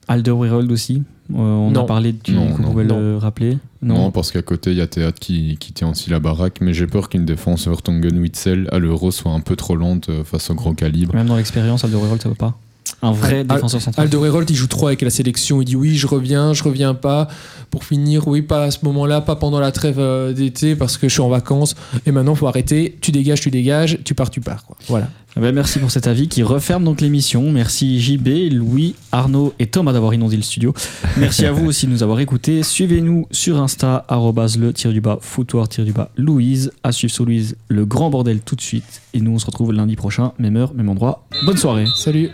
Alderweireld aussi. Euh, on
Non.
a parlé, tu
Non,
le rappeler.
Non, parce qu'à côté, il y a Théâtre qui, qui tient aussi la baraque. Mais j'ai peur qu'une défense Vertonghen-Witzel à l'euro soit un peu trop lente euh, face au gros calibre.
Même dans l'expérience, Alderweireld, ça va pas. Un vrai
Al-
défenseur central.
Alderweireld, il joue trop avec la sélection. Il dit oui, je reviens, je reviens pas. Pour finir, oui, pas à ce moment-là, pas pendant la trêve euh, d'été parce que je suis en vacances. Et maintenant, faut arrêter. Tu dégages, tu dégages. Tu pars, tu pars. Quoi. Voilà.
Eh ben, merci pour cet avis qui referme donc l'émission. Merci JB, Louis, Arnaud et Thomas d'avoir inondé le studio. Merci à vous aussi de nous avoir écoutés. Suivez-nous sur Insta, le tir du bas, foutoir tir du bas, Louise. À suivre sur Louise, le grand bordel tout de suite. Et nous, on se retrouve lundi prochain, même heure, même endroit. Bonne soirée.
Salut.